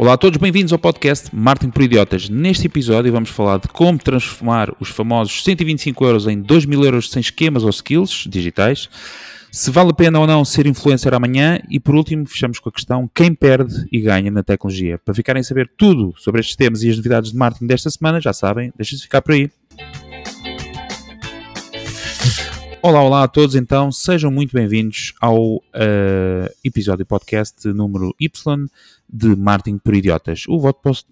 Olá a todos, bem-vindos ao podcast Martin por Idiotas. Neste episódio vamos falar de como transformar os famosos 125 euros em 2 mil euros sem esquemas ou skills digitais, se vale a pena ou não ser influencer amanhã e por último fechamos com a questão quem perde e ganha na tecnologia. Para ficarem a saber tudo sobre estes temas e as novidades de marketing desta semana, já sabem, deixem-se ficar por aí. Olá, olá a todos, então sejam muito bem-vindos ao uh, episódio podcast número Y de Marketing por Idiotas, o,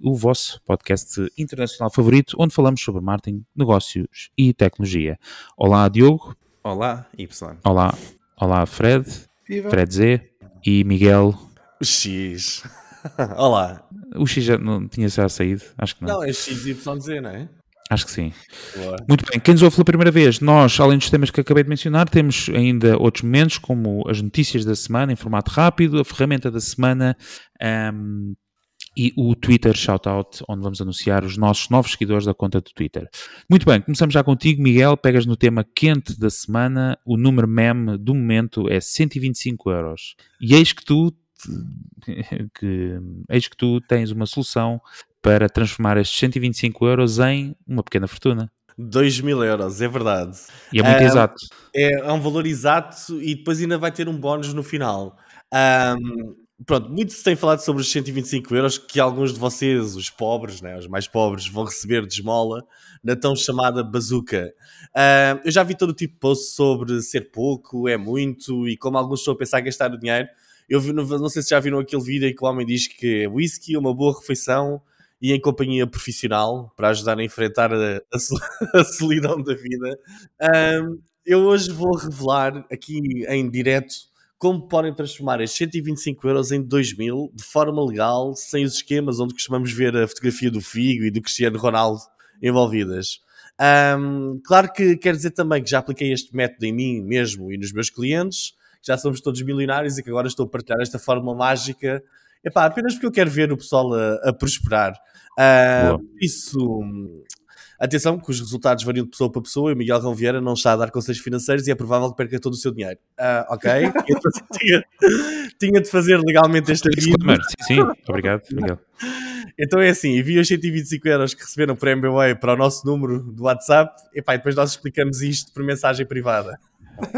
o, vosso podcast internacional favorito, onde falamos sobre marketing, negócios e tecnologia. Olá, Diogo. Olá, Y. Olá, olá, Fred. Viva. Fred Z. E Miguel. O X. olá. O X já não tinha já saído? Acho que não. Não, é XYZ, não é? Acho que sim. Boa. Muito bem, quem nos ouve pela primeira vez, nós, além dos temas que acabei de mencionar, temos ainda outros momentos, como as notícias da semana em formato rápido, a ferramenta da semana um, e o Twitter Shoutout, onde vamos anunciar os nossos novos seguidores da conta do Twitter. Muito bem, começamos já contigo, Miguel. Pegas no tema quente da semana, o número meme do momento é 125 euros. E eis que tu que, eis que tu tens uma solução para transformar estes 125 euros em uma pequena fortuna. 2 mil euros, é verdade. E é muito um, exato. É, é, um valor exato e depois ainda vai ter um bónus no final. Um, pronto, muito se tem falado sobre os 125 euros que alguns de vocês, os pobres, né, os mais pobres, vão receber de esmola na tão chamada bazuca. Uh, eu já vi todo tipo de posts sobre ser pouco, é muito e como alguns estão a pensar em gastar o dinheiro. Eu vi, não sei se já viram aquele vídeo em que o homem diz que é whisky, uma boa refeição e em companhia profissional para ajudar a enfrentar a, a, solidão da vida. Um, eu hoje vou revelar aqui em direto como podem transformar estes 125 euros em 2000 de forma legal, sem os esquemas onde costumamos ver a fotografia do Figo e do Cristiano Ronaldo envolvidas. Um, claro que quero dizer também que já apliquei este método em mim mesmo e nos meus clientes, já somos todos milionários e que agora estou a partilhar esta fórmula mágica Epá, apenas porque eu quero ver o pessoal a, a prosperar. Uh, isso. Atenção, que os resultados variam de pessoa para pessoa e o Miguel Rão Vieira não está a dar conselhos financeiros e é provável que perca todo o seu dinheiro. Uh, ok? tinha, tinha, de fazer legalmente esta vídeo. Sim, sim, obrigado, Miguel. Então é assim, envia os 125 euros que receberam por MBWay para o nosso número do WhatsApp e pá, depois nós explicamos isto por mensagem privada.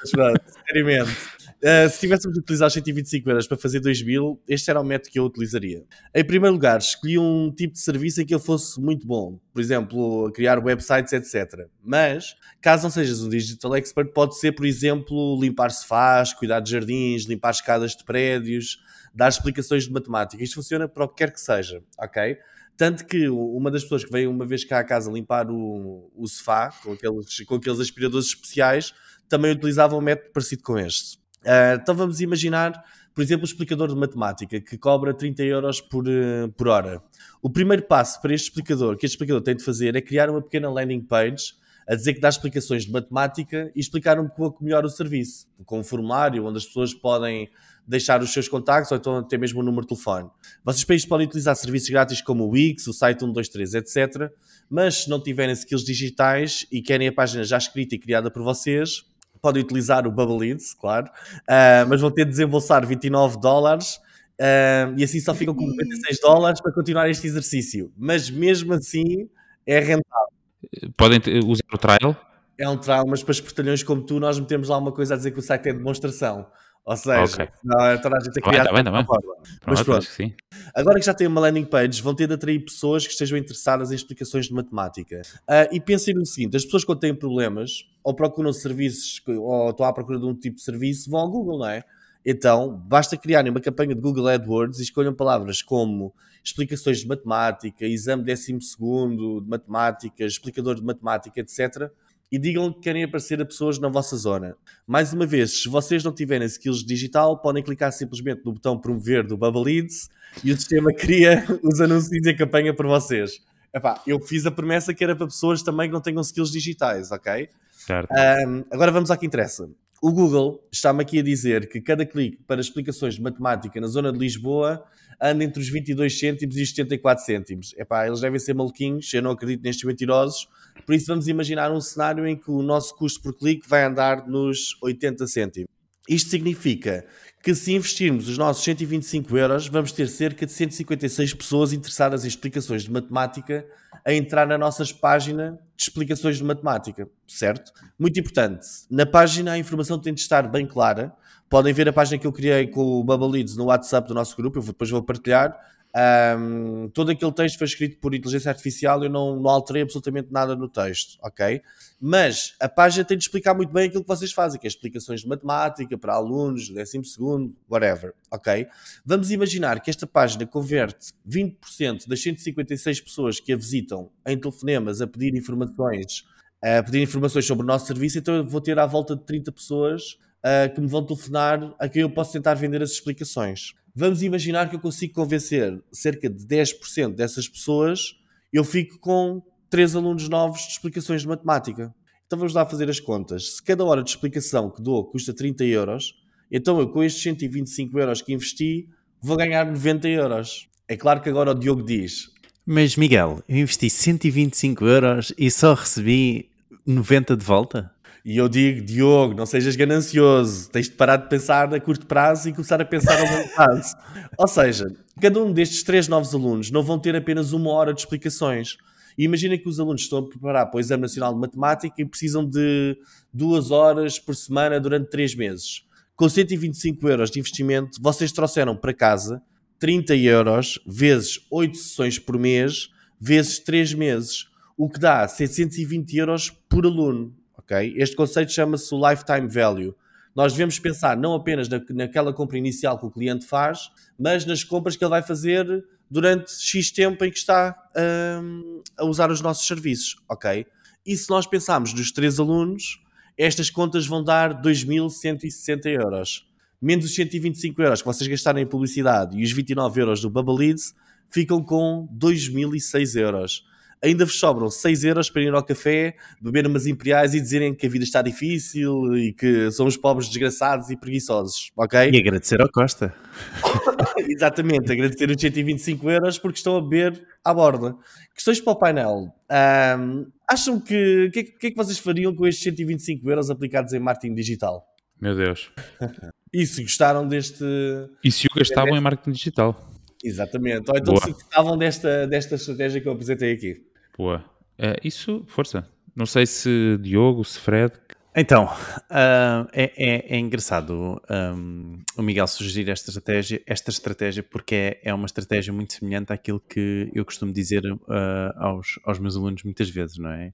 Mas pronto, seriamente. Uh, se tivéssemos de utilizar 125 euros para fazer 2000, este era o método que eu utilizaria. Em primeiro lugar, escolhi um tipo de serviço em que ele fosse muito bom. Por exemplo, criar websites, etc. Mas, caso não sejas um digital expert, pode ser, por exemplo, limpar sofás, cuidar de jardins, limpar escadas de prédios, dar explicações de matemática. Isto funciona para o que quer que seja, ok? Tanto que uma das pessoas que veio uma vez cá à casa limpar o, o sofá com aqueles, com aqueles aspiradores especiais também utilizava um método parecido com este. Uh, então vamos imaginar, por exemplo, o explicador de matemática que cobra 30 euros por, uh, por hora. O primeiro passo para este explicador, que este explicador tem de fazer, é criar uma pequena landing page a dizer que dá explicações de matemática e explicar um pouco melhor o serviço, com um formulário onde as pessoas podem deixar os seus contactos ou então até mesmo o número de telefone. Vocês para isto podem utilizar serviços grátis como o Wix, o site 123, etc. Mas se não tiverem skills digitais e querem a página já escrita e criada por vocês, podem utilizar o Bubble Leads, claro, uh, mas vão ter de desembolsar 29 dólares uh, e assim só ficam com 96 dólares para continuar este exercício. Mas mesmo assim é rentável. Podem usar o trial? É um trial, mas para espertalhões como tu, nós metemos lá uma coisa a dizer que o site é demonstração. Ou seja, okay. não é toda a gente a criar tá bem, tá bem, tá. Mas pronto, que sim. agora que já tem uma landing page, vão ter de atrair pessoas que estejam interessadas em explicações de matemática. Uh, e pensem no seguinte: as pessoas quando têm problemas, ou procuram serviços, ou estão à procura de um tipo de serviço, vão ao Google, não é? Então, basta criarem uma campanha de Google AdWords e escolham palavras como explicações de matemática, exame décimo segundo de matemática, explicador de matemática, etc e digam que querem aparecer a pessoas na vossa zona. Mais uma vez, se vocês não tiverem skills digital, podem clicar simplesmente no botão promover do Bubble Leads e o sistema cria os anúncios e a campanha para vocês. Epá, eu fiz a promessa que era para pessoas também que não tenham skills digitais, ok? Certo. Um, agora vamos ao que interessa. O Google está-me aqui a dizer que cada clique para explicações de matemática na zona de Lisboa anda entre os 22 cêntimos e os 74 cêntimos. Epá, eles devem ser maluquinhos, eu não acredito nestes mentirosos, por isso vamos imaginar um cenário em que o nosso custo por clique vai andar nos 80 cêntimos. Isto significa que se investirmos os nossos 125 euros, vamos ter cerca de 156 pessoas interessadas em explicações de matemática a entrar na nossa página de explicações de matemática, certo? Muito importante. Na página a informação tem de estar bem clara. Podem ver a página que eu criei com o Bubble Leads no WhatsApp do nosso grupo, eu depois vou partilhar. Um, todo aquele texto foi escrito por inteligência artificial, eu não, não alterei absolutamente nada no texto, ok? Mas a página tem de explicar muito bem aquilo que vocês fazem, que é explicações de matemática para alunos, 12 segundo, whatever, ok? Vamos imaginar que esta página converte 20% das 156 pessoas que a visitam em telefonemas a pedir informações, a pedir informações sobre o nosso serviço, então eu vou ter à volta de 30 pessoas uh, que me vão telefonar a quem eu posso tentar vender as explicações. Vamos imaginar que eu consigo convencer cerca de 10% dessas pessoas, eu fico com 3 alunos novos de explicações de matemática. Então vamos lá fazer as contas. Se cada hora de explicação que dou custa 30 euros, então eu com estes 125 euros que investi, vou ganhar 90 euros. É claro que agora o Diogo diz. Mas Miguel, eu investi 125 euros e só recebi 90 de volta? E eu digo, Diogo, não sejas ganancioso, tens de parar de pensar a curto prazo e começar a pensar a longo prazo. Ou seja, cada um destes três novos alunos não vão ter apenas uma hora de explicações. E imagina que os alunos estão a preparar para o Exame Nacional de Matemática e precisam de duas horas por semana durante três meses. Com 125 euros de investimento, vocês trouxeram para casa 30 euros vezes 8 sessões por mês, vezes 3 meses, o que dá 720 euros por aluno ok? Este conceito chama-se o lifetime value. Nós devemos pensar não apenas na, naquela compra inicial que o cliente faz, mas nas compras que ele vai fazer durante X tempo em que está um, a usar os nossos serviços, ok? E se nós pensarmos nos três alunos, estas contas vão dar 2.160 euros. Menos os 125 euros que vocês gastarem em publicidade e os 29 euros do Bubble Leads, ficam com 2.006 euros ainda vos sobram 6 euros para ir ao café, beber umas imperiais e dizerem que a vida está difícil e que somos pobres, desgraçados e preguiçosos, ok? E agradecer ao Costa. Exatamente, agradecer os 125 euros porque estão a beber à borda. Questões para o painel. Um, acham que o que, que, é que vocês fariam com estes 125 euros aplicados em marketing digital? Meu Deus. E se gostaram deste. E se o gastavam em marketing digital? Exatamente. Ou então Boa. se gostavam desta, desta estratégia que eu apresentei aqui. Boa. É, isso, força. Não sei se Diogo, se Fred. Então, uh, é, é, é, engraçado um, o Miguel sugerir esta estratégia, esta estratégia porque é, é uma estratégia muito semelhante àquilo que eu costumo dizer uh, aos, aos meus alunos muitas vezes, não é?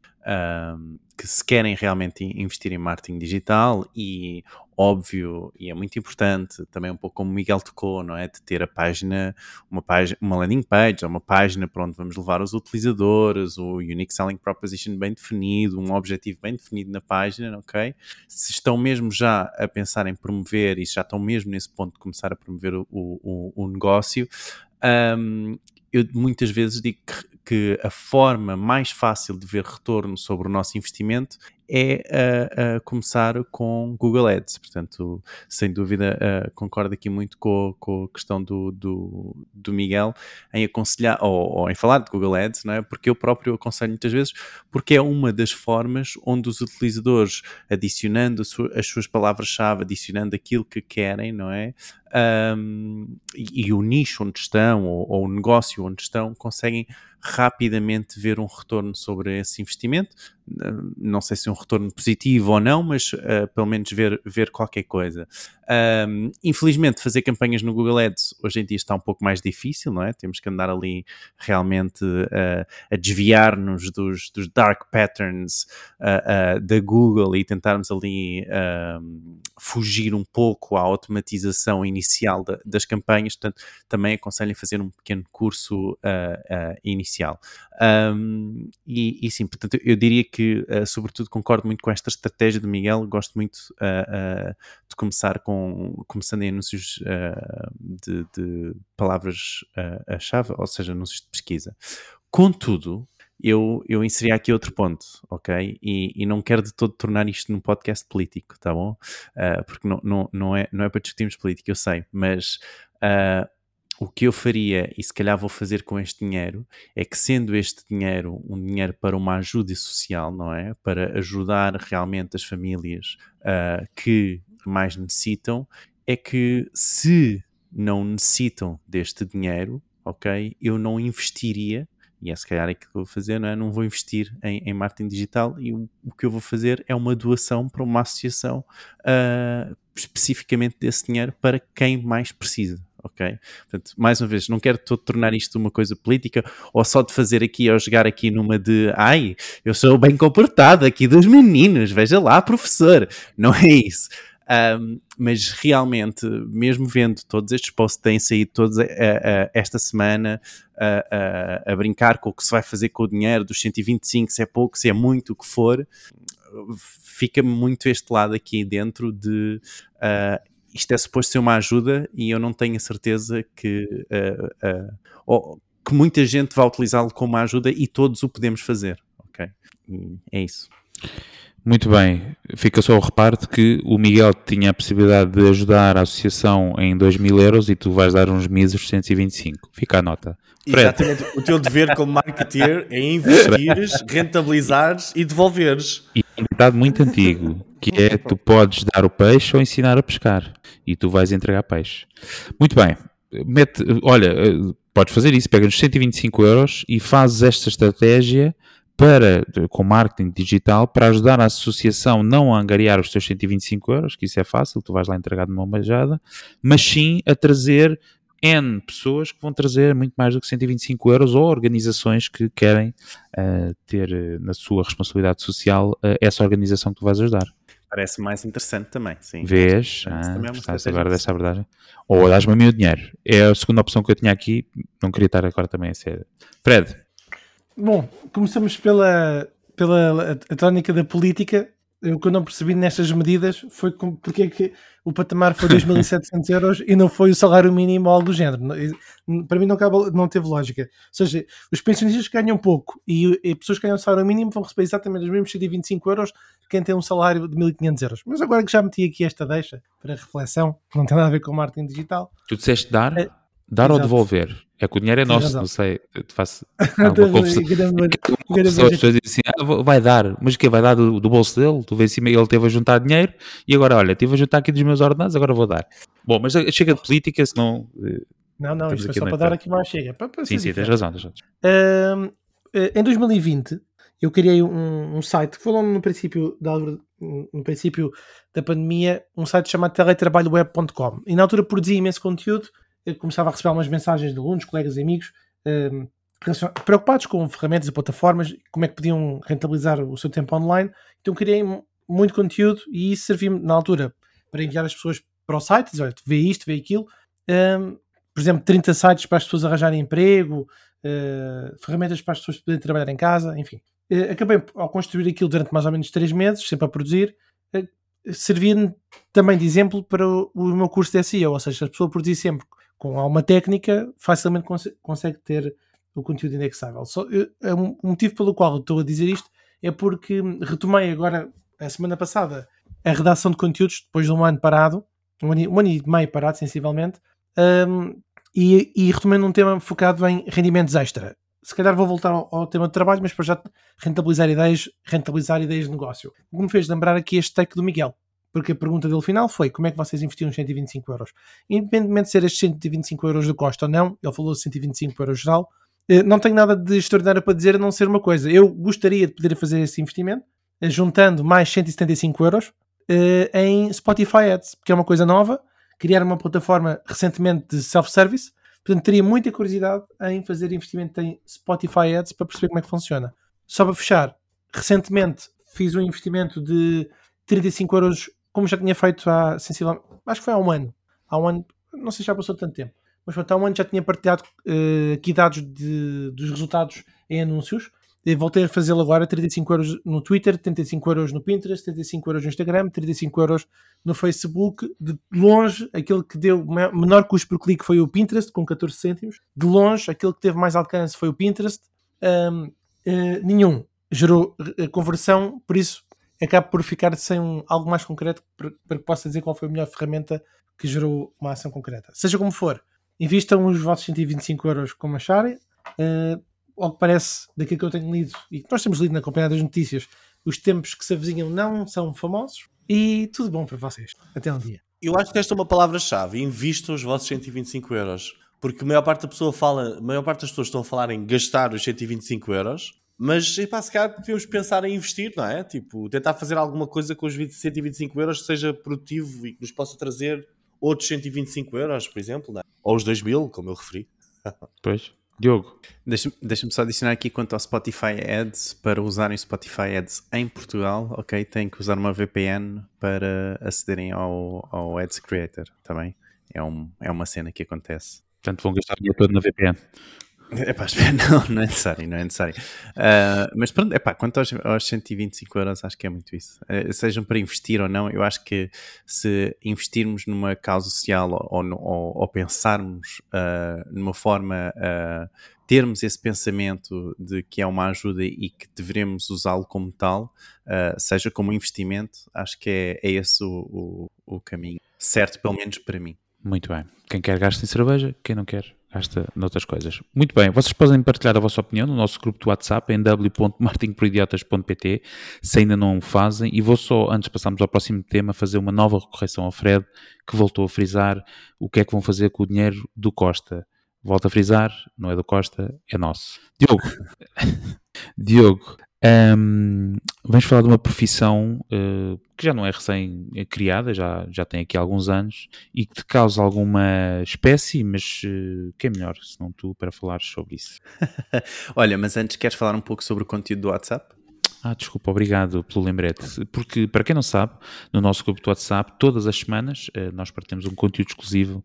Que se querem realmente investir em marketing digital e óbvio e é muito importante também um pouco como o Miguel tocou, não é? De ter a página, uma página, uma landing page, uma página para onde vamos levar os utilizadores, o unique selling proposition bem definido, um objetivo bem definido na página, ok? Se estão mesmo já a pensar em promover e já estão mesmo nesse ponto de começar a promover o, o, o negócio, um, eu muitas vezes digo que, que, a forma mais fácil de ver retorno sobre o nosso investimento é uh, uh, começar com Google Ads. Portanto, sem dúvida, uh, concordo aqui muito com, com a questão do, do, do, Miguel em aconselhar ou, ou, em falar de Google Ads, não é? porque eu próprio aconselho muitas vezes, porque é uma das formas onde os utilizadores, adicionando as suas palavras-chave, adicionando aquilo que querem, não é? Um, e, e, o nicho onde estão ou, ou o negócio onde estão conseguem rapidamente ver um retorno sobre esse investimento. Não sei se um retorno positivo ou não, mas uh, pelo menos ver, ver qualquer coisa. Um, infelizmente, fazer campanhas no Google Ads hoje em dia está um pouco mais difícil, não é? Temos que andar ali realmente uh, a desviar-nos dos, dos, dark patterns uh, da Google e tentarmos ali fugir um pouco à automatização inicial da, das campanhas. Portanto, também aconselho fazer um pequeno curso inicial. Um, e, e, sim, portanto, eu diria que, sobretudo, concordo muito com esta estratégia do Miguel. Gosto muito de começar com com, começando em anúncios uh, de, de palavras-chave, uh, ou seja, anúncios de pesquisa. Contudo, eu, eu inseri aqui outro ponto, ok? E, e, não quero de todo tornar isto num podcast político, tá bom? Uh, porque não, não, não, é, não é para discutirmos política, eu sei, mas uh, o que eu faria, e se calhar vou fazer com este dinheiro, é que sendo este dinheiro um dinheiro para uma ajuda social, não é? Para ajudar realmente as famílias uh, que mais necessitam, é que se não necessitam deste dinheiro, ok, eu não investiria e é se calhar aquilo que eu vou fazer, não é? Não vou investir em, em marketing digital e o, o, que eu vou fazer é uma doação para uma associação uh, especificamente desse dinheiro para quem mais precisa. Ok? Portanto, mais uma vez, não quero tornar isto uma coisa política ou só de fazer aqui ou jogar aqui numa de ai, eu sou bem comportado aqui dos meninos, veja lá, professor. Não é isso. Um, mas realmente, mesmo vendo todos estes posts que têm saído todos uh, uh, esta semana uh, a brincar com o que se vai fazer com o dinheiro dos 125, se é pouco, se é muito, o que for, fica muito este lado aqui dentro de isto é suposto ser uma ajuda e eu não tenho a certeza que, ou, que muita gente vai utilizá-lo como uma ajuda e todos o podemos fazer. Ok? É isso. Muito bem, fica só o reparo de que o Miguel tinha a possibilidade de ajudar a associação em 2 mil euros e tu vais dar uns meses 125. Fica a nota. Fred. Exatamente, o teu dever como marketeer é investires, rentabilizares e devolveres. E um ditado muito antigo, que é tu podes dar o peixe ou ensinar a pescar e tu vais entregar peixe. Muito bem, mete, olha, podes fazer isso, pega nos 125 euros e fazes esta estratégia para, com marketing digital para ajudar a associação não a angariar os seus 125 euros, que isso é fácil, tu vais lá entregar de uma beijada, mas sim a trazer N pessoas que vão trazer muito mais do que 125 euros ou organizações que querem uh, ter uh, na sua responsabilidade social uh, essa organização que tu vais ajudar. Parece mais interessante também, sim. Vês? Ah, é agora dessa abordagem. Ou dás-me o meu dinheiro. É a segunda opção que eu tinha aqui. Não queria estar agora também a ser. Fred, Bom, começamos pela, pela a tónica da política. O que eu não percebi nestas medidas foi com, porque é que o patamar foi 2.700 euros e não foi o salário mínimo ou algo do género. Para mim não, cabe, não teve lógica. Ou seja, os pensionistas ganham pouco e, e pessoas que ganham salário mínimo vão receber exatamente os mesmos 125 euros que quem tem um salário de 1.500 euros. Mas agora que já meti aqui esta deixa para reflexão, que não tem nada a ver com marketing digital. Tu disseste dar? É, Dar Exato. ou devolver? É que o dinheiro é nosso, não sei. Eu te faço uma confusão. As pessoas dizem assim: ah, vai dar, mas o que vai dar do, do, bolso dele? Tu vês assim, ele teve a juntar dinheiro e agora, olha, tive a juntar aqui dos meus ordenados, agora vou dar. Bom, mas chega de política, senão. Eh, não, não, isto foi só para dar aqui mais chega. Para, para sim, sim, tens razão. Tens razão. Uh, em 2020, eu criei um, um site que foi logo no princípio da, no princípio da pandemia, um site chamado teletrabalhoweb.com. E na altura produzi imenso conteúdo eu começava a receber algumas mensagens de alunos, colegas e amigos um, preocupados com ferramentas e plataformas, como é que podiam rentabilizar o seu tempo online. Então criei muito conteúdo e isso serviu-me na altura para enviar as pessoas para o site, dizer, olha, vê isto, vê aquilo. Um, por exemplo, 30 sites para as pessoas arranjarem emprego, uh, ferramentas para as pessoas poderem trabalhar em casa, enfim. Uh, acabei ao construir aquilo durante mais ou menos 3 meses, sempre a produzir, uh, servia também de exemplo para o, o, meu curso de SEO, ou seja, a pessoa produzir sempre com alguma técnica, facilmente cons consegue ter o conteúdo indexável. Só, eu, é um, o motivo pelo qual estou a dizer isto é porque retomei agora, a semana passada, a redação de conteúdos depois de um ano parado, um ano, um ano e meio parado, sensivelmente, um, e, e retomei num tema focado em rendimentos extra. Se calhar vou voltar ao, ao tema de trabalho, mas para já rentabilizar ideias, rentabilizar ideias de negócio. O que me fez lembrar aqui este take do Miguel porque a pergunta dele final foi como é que vocês investiram os 125 euros? Independentemente de ser estes 125 euros de costa ou não, ele falou 125 euros geral, eh, não tenho nada de extraordinário para dizer a não ser uma coisa. Eu gostaria de poder fazer esse investimento, eh, juntando mais 175 euros eh, em Spotify Ads, porque é uma coisa nova, criar uma plataforma recentemente de self-service, portanto teria muita curiosidade em fazer investimento em Spotify Ads para perceber como é que funciona. Só para fechar, recentemente fiz um investimento de 35 euros como já tinha feito há sensivelmente, acho que foi há um ano, há um ano, não sei se já passou tanto tempo, mas há um ano já tinha partilhado uh, aqui dados de, dos resultados em anúncios. E voltei a fazê-lo agora, 35 euros no Twitter, 35 euros no Pinterest, 35 euros no Instagram, 35 euros no Facebook. De longe, aquele que deu menor custo por clique foi o Pinterest, com 14 cêntimos. De longe, aquele que teve mais alcance foi o Pinterest. Um, uh, eh, nenhum gerou eh, conversão, por isso acabo por ficar sem um, algo mais concreto para, que possa dizer qual foi a melhor ferramenta que gerou uma ação concreta. Seja como for, invistam os vossos 125 euros como acharem. Uh, ao que parece, daquilo que eu tenho lido e que nós temos lido na Companhia das Notícias, os tempos que se avizinham não são famosos. e tudo bom para vocês. Até um dia. Eu acho que esta é uma palavra-chave. Invistam os vossos 125 euros. Porque a maior parte da pessoa fala, a maior parte das pessoas estão a falar em gastar os 125 euros, mas epá, se calhar devemos pensar em investir, não é? Tipo, tentar fazer alguma coisa com os 20, 125 euros que seja produtivo e que nos possa trazer outros 125 euros, por exemplo, não é? ou os 2 mil, como eu referi. Pois. Diogo. Deixa-me deixa só adicionar aqui quanto ao Spotify Ads. Para usarem Spotify Ads em Portugal, ok, têm que usar uma VPN para acederem ao, ao Ads Creator, também. Tá é, um, é uma cena que acontece. Portanto, vão gastar o dinheiro todo na VPN. Epá, não, não é necessário, não é necessário. Uh, mas pronto, epá, quanto aos, aos 125 euros, acho que é muito isso. Uh, sejam para investir ou não, eu acho que se investirmos numa causa social ou, ou, ou pensarmos uh, numa forma, termos esse pensamento de que é uma ajuda e que devemos usá-lo como tal, seja como investimento, acho que é, é esse o, o, o caminho certo, pelo menos para mim. Muito bem. Quem quer gasta em cerveja, quem não quer gasta noutras coisas. Muito bem, vocês podem partilhar a vossa opinião no nosso grupo do WhatsApp em w.martinproidiotas.pt se ainda não o fazem. E vou só, antes de passarmos ao próximo tema, fazer uma nova correção ao Fred, que voltou a frisar o que é que vão fazer com o dinheiro do Costa. Volto a frisar, não é do Costa, é nosso. Diogo, Diogo, um, vamos falar de uma profissão uh, que já não é recém-criada, já, já tem aqui alguns anos e que te causa alguma espécie, mas uh, quem é melhor se não tu para falar sobre isso? Olha, mas antes queres falar um pouco sobre o conteúdo do WhatsApp? Ah, desculpa, obrigado pelo lembrete. Porque, para quem não sabe, no nosso grupo do WhatsApp, todas as semanas uh, nós partilhamos um conteúdo exclusivo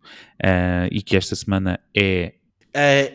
e que esta semana é.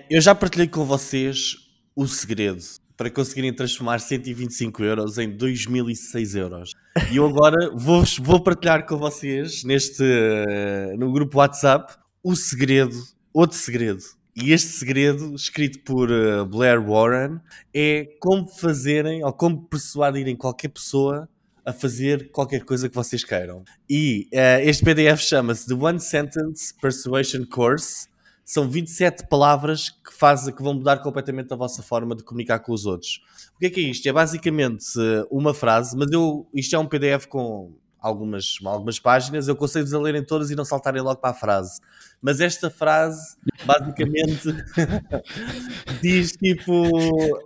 eu já partilhei com vocês o segredo para conseguirem transformar 125 euros em 2006 euros. E eu agora vou, vou partilhar com vocês neste uh, no grupo WhatsApp o segredo, outro segredo. E este segredo, escrito por uh, Blair Warren, é como fazerem ou como persuadirem qualquer pessoa a fazer qualquer coisa que vocês queiram. E uh, este PDF chama-se The One Sentence Persuasion Course são 27 palavras que, fazem, que vão mudar completamente a vossa forma de comunicar com os outros. O que é que é isto? É basicamente eh, uma frase, mas eu, isto é um PDF com algumas, algumas páginas, eu consigo-vos a lerem todas e não saltarem logo para a frase. Mas esta frase, basicamente, diz tipo: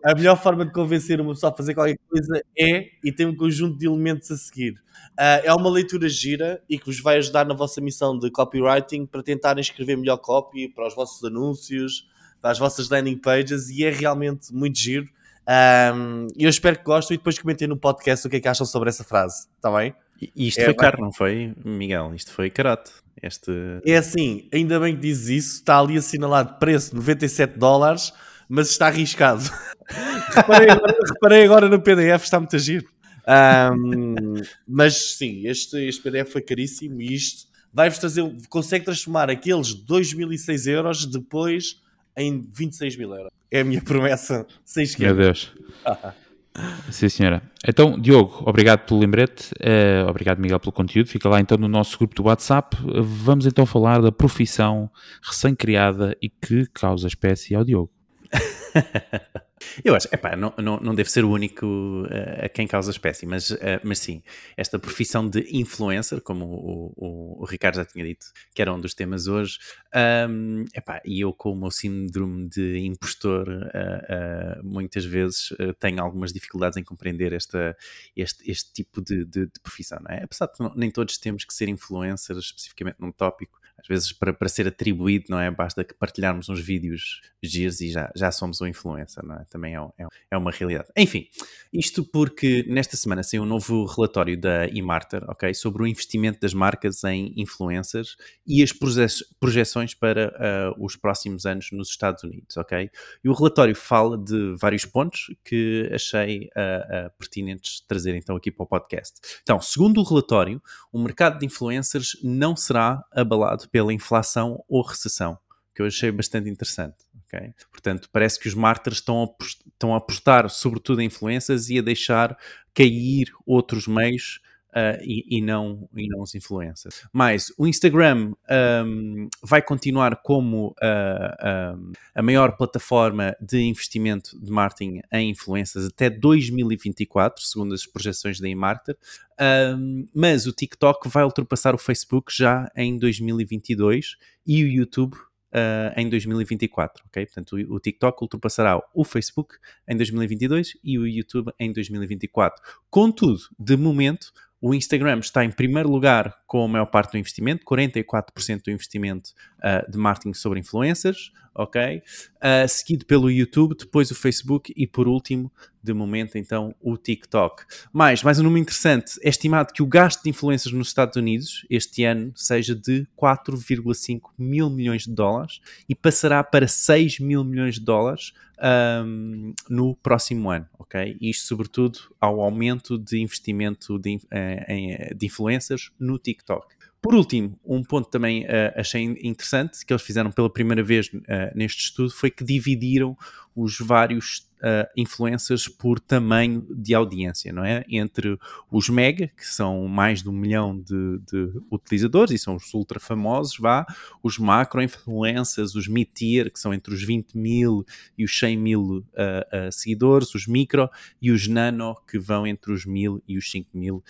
a melhor forma de convencer uma pessoa a fazer qualquer coisa é e tem um conjunto de elementos a seguir. Uh, é uma leitura gira e que vos vai ajudar na vossa missão de copywriting para tentarem escrever melhor copy para os vossos anúncios, para as vossas landing pages e é realmente muito giro. Um, eu espero que gostem e depois comentem no podcast o que é que acham sobre essa frase, está bem? E isto é, foi caro, não foi, Miguel? Isto foi carote. Este... É assim, ainda bem que dizes isso, está ali assinalado preço 97 dólares, mas está arriscado. reparei, agora, reparei agora no PDF, está muito a giro. Um, mas sim, este, este PDF foi caríssimo e isto vai-vos trazer, consegue transformar aqueles 2006 euros depois em 26 mil euros. É a minha promessa, sem esquecer. Meu Deus. Sim, senhora. Então, Diogo, obrigado pelo lembrete, uh, obrigado, Miguel, pelo conteúdo. Fica lá então no nosso grupo do WhatsApp. Vamos então falar da profissão recém-criada e que causa espécie ao Diogo. Eu acho, epá, não, não, não deve ser o único uh, a quem causa espécie, mas, uh, mas sim, esta profissão de influencer, como o, o, o, Ricardo já tinha dito, que era um dos temas hoje, um, epá, e eu com o meu síndrome de impostor, uh, muitas vezes tenho algumas dificuldades em compreender esta, este, este tipo de, de, de profissão, não é? Apesar de não, nem todos temos que ser influencers especificamente num tópico, às vezes para, para ser atribuído, não é? Basta que partilharmos uns vídeos giros e já, já somos um influencer, não é? Também é, é, é uma realidade. Enfim, isto porque nesta semana saiu um novo relatório da eMarter, ok? Sobre o investimento das marcas em influencers e as projeções para uh, os próximos anos nos Estados Unidos, ok? E o relatório fala de vários pontos que achei uh, uh, pertinentes trazer então aqui para o podcast. Então, segundo o relatório, o mercado de influencers não será abalado pela inflação ou recessão, que eu achei bastante interessante. Okay? Portanto, parece que os mártires estão a, estão a apostar sobretudo em influências e a deixar cair outros meios Uh, e, e, não, e não os influencers. Mas o Instagram um, vai continuar como um, a maior plataforma de investimento de marketing em influências até 2024, segundo as projeções da eMarketer, um, mas o TikTok vai ultrapassar o Facebook já em 2022 e o YouTube Uh, em 2024, ok? Portanto, o, TikTok ultrapassará o Facebook em 2022 e o YouTube em 2024. Contudo, de momento, o Instagram está em primeiro lugar com a maior parte do investimento, 44% do investimento uh, de marketing sobre influencers, ok? Uh, seguido pelo YouTube, depois o Facebook e por último, de momento, então, o TikTok. Mais, mais um número interessante, é estimado que o gasto de influencers nos Estados Unidos este ano seja de 4,5 mil milhões de dólares e passará para 6 mil milhões de dólares um, no próximo ano, ok? Isto sobretudo ao aumento de investimento de, uh, de influencers no TikTok. Por último, um ponto também uh, achei interessante que eles fizeram pela primeira vez uh, neste estudo foi que dividiram os vários uh, influencers por tamanho de audiência, não é? Entre os mega, que são mais de um milhão de, de utilizadores e são os ultra famosos, vá, os macro influencers, os mid-tier, que são entre os 20 mil e os 100 mil uh, uh, seguidores, os micro e os nano, que vão entre os mil e os 5 mil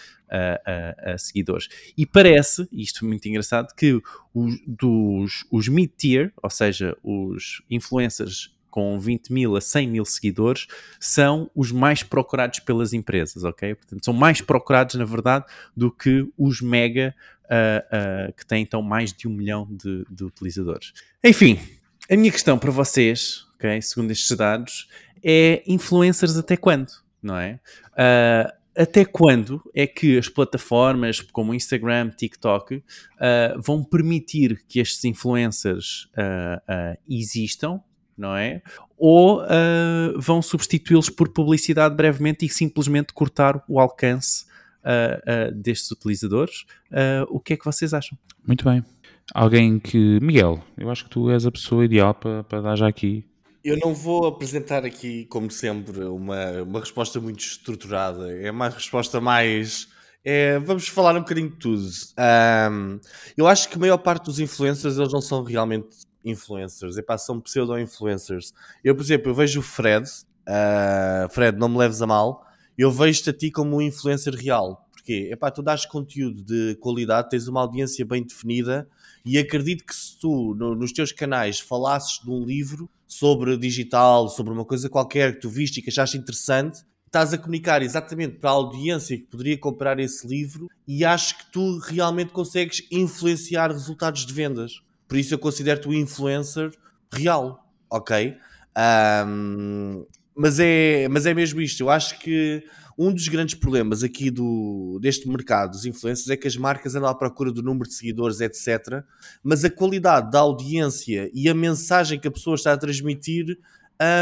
seguidores. E parece, isto é muito engraçado, que os, dos, os mid-tier, ou seja, os influencers com 20 mil a 100 mil seguidores são os mais procurados pelas empresas, ok? Portanto, são mais procurados, na verdade, do que os mega uh, uh, que têm então mais de um milhão de, de, utilizadores. Enfim, a minha questão para vocês, ok? Segundo estes dados, é influencers até quando, não é? Uh, até quando é que as plataformas como Instagram, TikTok uh, vão permitir que estes influencers uh, uh, existam não é? Ou uh, vão substituí-los por publicidade brevemente e simplesmente cortar o alcance uh, uh, destes utilizadores. o que é que vocês acham? Muito bem. Alguém que. Miguel, eu acho que tu és a pessoa ideal para, para dar já aqui. Eu não vou apresentar aqui, como sempre, uma, uma resposta muito estruturada. É uma resposta mais. É, vamos falar um bocadinho de tudo. Um, eu acho que a maior parte dos influencers eles não são realmente influencers, epá, são pseudo-influencers. Eu, por exemplo, eu vejo o Fred, uh, Fred, não me leves a mal, eu vejo-te a ti como um influencer real. Porquê? Epá, tu dás conteúdo de qualidade, tens uma audiência bem definida e acredito que se tu, no, nos teus canais, falasses de um livro sobre digital, sobre uma coisa qualquer que tu viste e que achaste interessante, estás a comunicar exatamente para a audiência que poderia comprar esse livro e acho que tu realmente consegues influenciar resultados de vendas. Por isso eu considero-te um influencer real, ok? Um, mas, é, mas é mesmo isto. Eu acho que um dos grandes problemas aqui do, deste mercado dos influencers é que as marcas andam à procura do número de seguidores, etc. Mas a qualidade da audiência e a mensagem que a pessoa está a transmitir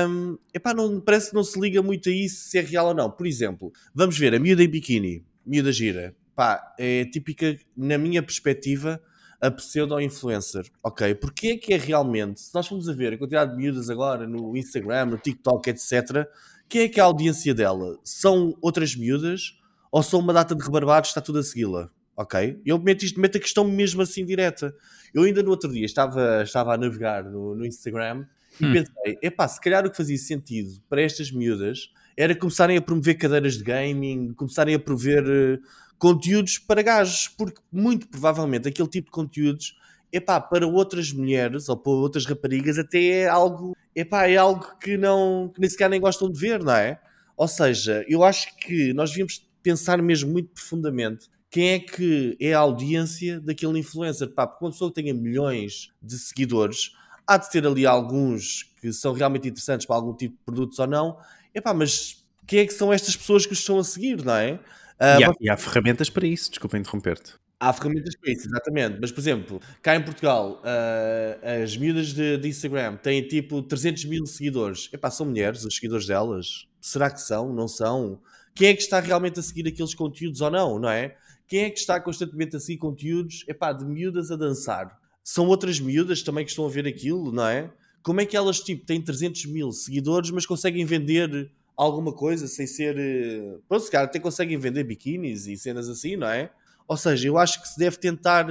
um, epá, não, parece que não se liga muito a isso se é real ou não. Por exemplo, vamos ver a miúda em biquíni, miúda gira, pá, é típica, na minha perspectiva, a pseudo-influencer. Ok, porque é que é realmente, se nós formos a ver a quantidade de miúdas agora no Instagram, no TikTok, etc., quem é que é a audiência dela? São outras miúdas ou são uma data de rebarbados que está tudo a segui-la? Ok? Eu meto, isto, meto a questão mesmo assim direta. Eu ainda no outro dia estava, estava a navegar no, no Instagram e hum. pensei, epá, se calhar o que fazia sentido para estas miúdas era começarem a promover cadeiras de gaming, começarem a promover uh, conteúdos para gajos, porque muito provavelmente aquele tipo de conteúdos, epá, para outras mulheres ou para outras raparigas até é algo, epá, é algo que não, que nem sequer nem gostam de ver, não é? Ou seja, eu acho que nós devíamos pensar mesmo muito profundamente quem é que é a audiência daquele influencer, pá, porque uma pessoa que tenha milhões de seguidores, há de ter ali alguns que são realmente interessantes para algum tipo de produtos ou não, epá, mas quem é que são estas pessoas que os estão a seguir, não é? Uh, e, há, e, há, ferramentas para isso, desculpa interromper-te. Há ferramentas para isso, exatamente. Mas, por exemplo, cá em Portugal, uh, as miúdas de, de, Instagram têm tipo 300 mil seguidores. Epá, são mulheres os seguidores delas? Será que são? Não são? Quem é que está realmente a seguir aqueles conteúdos ou não, não é? Quem é que está constantemente a seguir conteúdos epá, de miúdas a dançar? São outras miúdas também que estão a ver aquilo, não é? Como é que elas tipo, têm 300 mil seguidores, mas conseguem vender alguma coisa sem ser. eh, Pronto, se calhar até conseguem vender biquínis e cenas assim, não é? Ou seja, eu acho que se deve tentar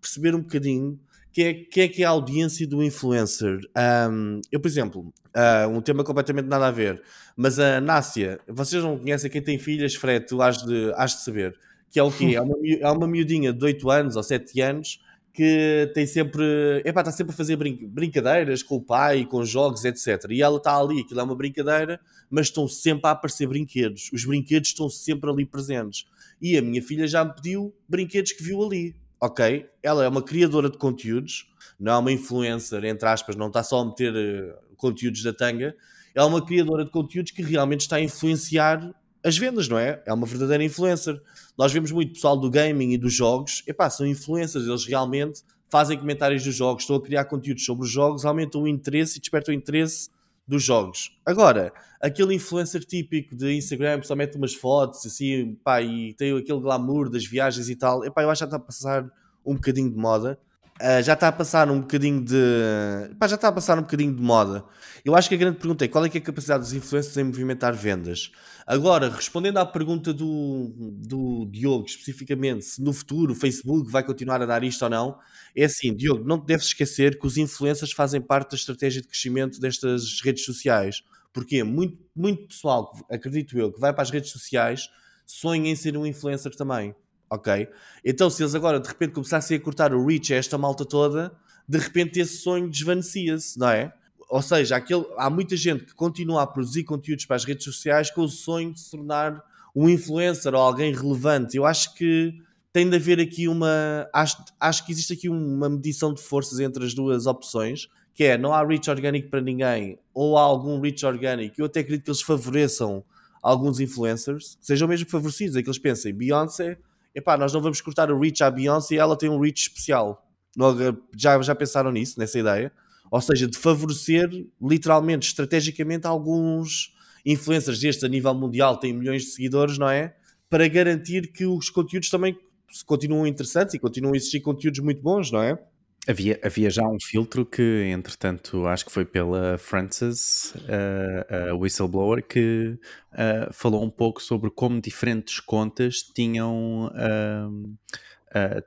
perceber um bocadinho que é, que é que é a audiência do influencer. Ahm, eu, por exemplo, ah, um tema completamente nada a ver, mas a Nácia, vocês não conhecem quem tem filhas, Fred, tu has de, has de saber, que é o quê? É uma, é uma miudinha de 8 anos ou 7 anos que tem sempre, epá, está sempre a fazer brin- brincadeiras com o pai, com jogos, etc. E ela está ali, aquilo é uma brincadeira, mas estão sempre a aparecer brinquedos. Os brinquedos estão sempre ali presentes. E a minha filha já me pediu brinquedos que viu ali. Ok? Ela é uma criadora de conteúdos, não é uma influencer, entre aspas, não está só a meter eh, conteúdos da tanga. É uma criadora de conteúdos que realmente está a influenciar as vendas, não é? É uma verdadeira influencer. Nós vemos muito pessoal do gaming e dos jogos, epá, são influencers, eles realmente fazem comentários dos jogos, estão a criar conteúdos sobre os jogos, aumentam o interesse e despertam o interesse dos jogos. Agora, aquele influencer típico de Instagram só mete umas fotos assim, pá, e tem aquele glamour das viagens e tal, epá, eu acho que está a passar um bocadinho de moda. Ah, já está a passar um bocadinho de. Pá, já está a passar um bocadinho de moda. Eu acho que a grande pergunta é qual é, é a capacidade dos influencers em movimentar vendas. Agora, respondendo à pergunta do, do Diogo, especificamente, se no futuro o Facebook vai continuar a dar isto ou não, é assim, Diogo, não te deves esquecer que os influencers fazem parte da estratégia de crescimento destas redes sociais. Porque muito, muito pessoal, acredito eu, que vai para as redes sociais sonha em ser um influencer também. Ok? Então, se eles agora de repente começassem a cortar o reach a esta malta toda, de repente esse sonho desvanecia-se, não é? Ou seja, aquele, há muita gente que continua a produzir conteúdos para as redes sociais com o sonho de se tornar um influencer ou alguém relevante. Eu acho que tem de haver aqui uma. Acho, acho que existe aqui uma medição de forças entre as duas opções, que é não há reach orgânico para ninguém, ou há algum reach orgânico. Eu até acredito que eles favoreçam alguns influencers, sejam mesmo favorecidos, é que eles pensem, Beyoncé, epá, nós não vamos cortar o reach à Beyoncé e ela tem um reach especial. Logo, Já, já pensaram nisso, nessa ideia? Ou seja, de favorecer literalmente, estrategicamente, alguns influencers destes a nível mundial têm milhões de seguidores, não é? Para garantir que os conteúdos também continuam interessantes e continuam a existir conteúdos muito bons, não é? Havia, havia já um filtro que, entretanto, acho que foi pela Frances, uh, a whistleblower, que uh, falou um pouco sobre como diferentes contas tinham uh,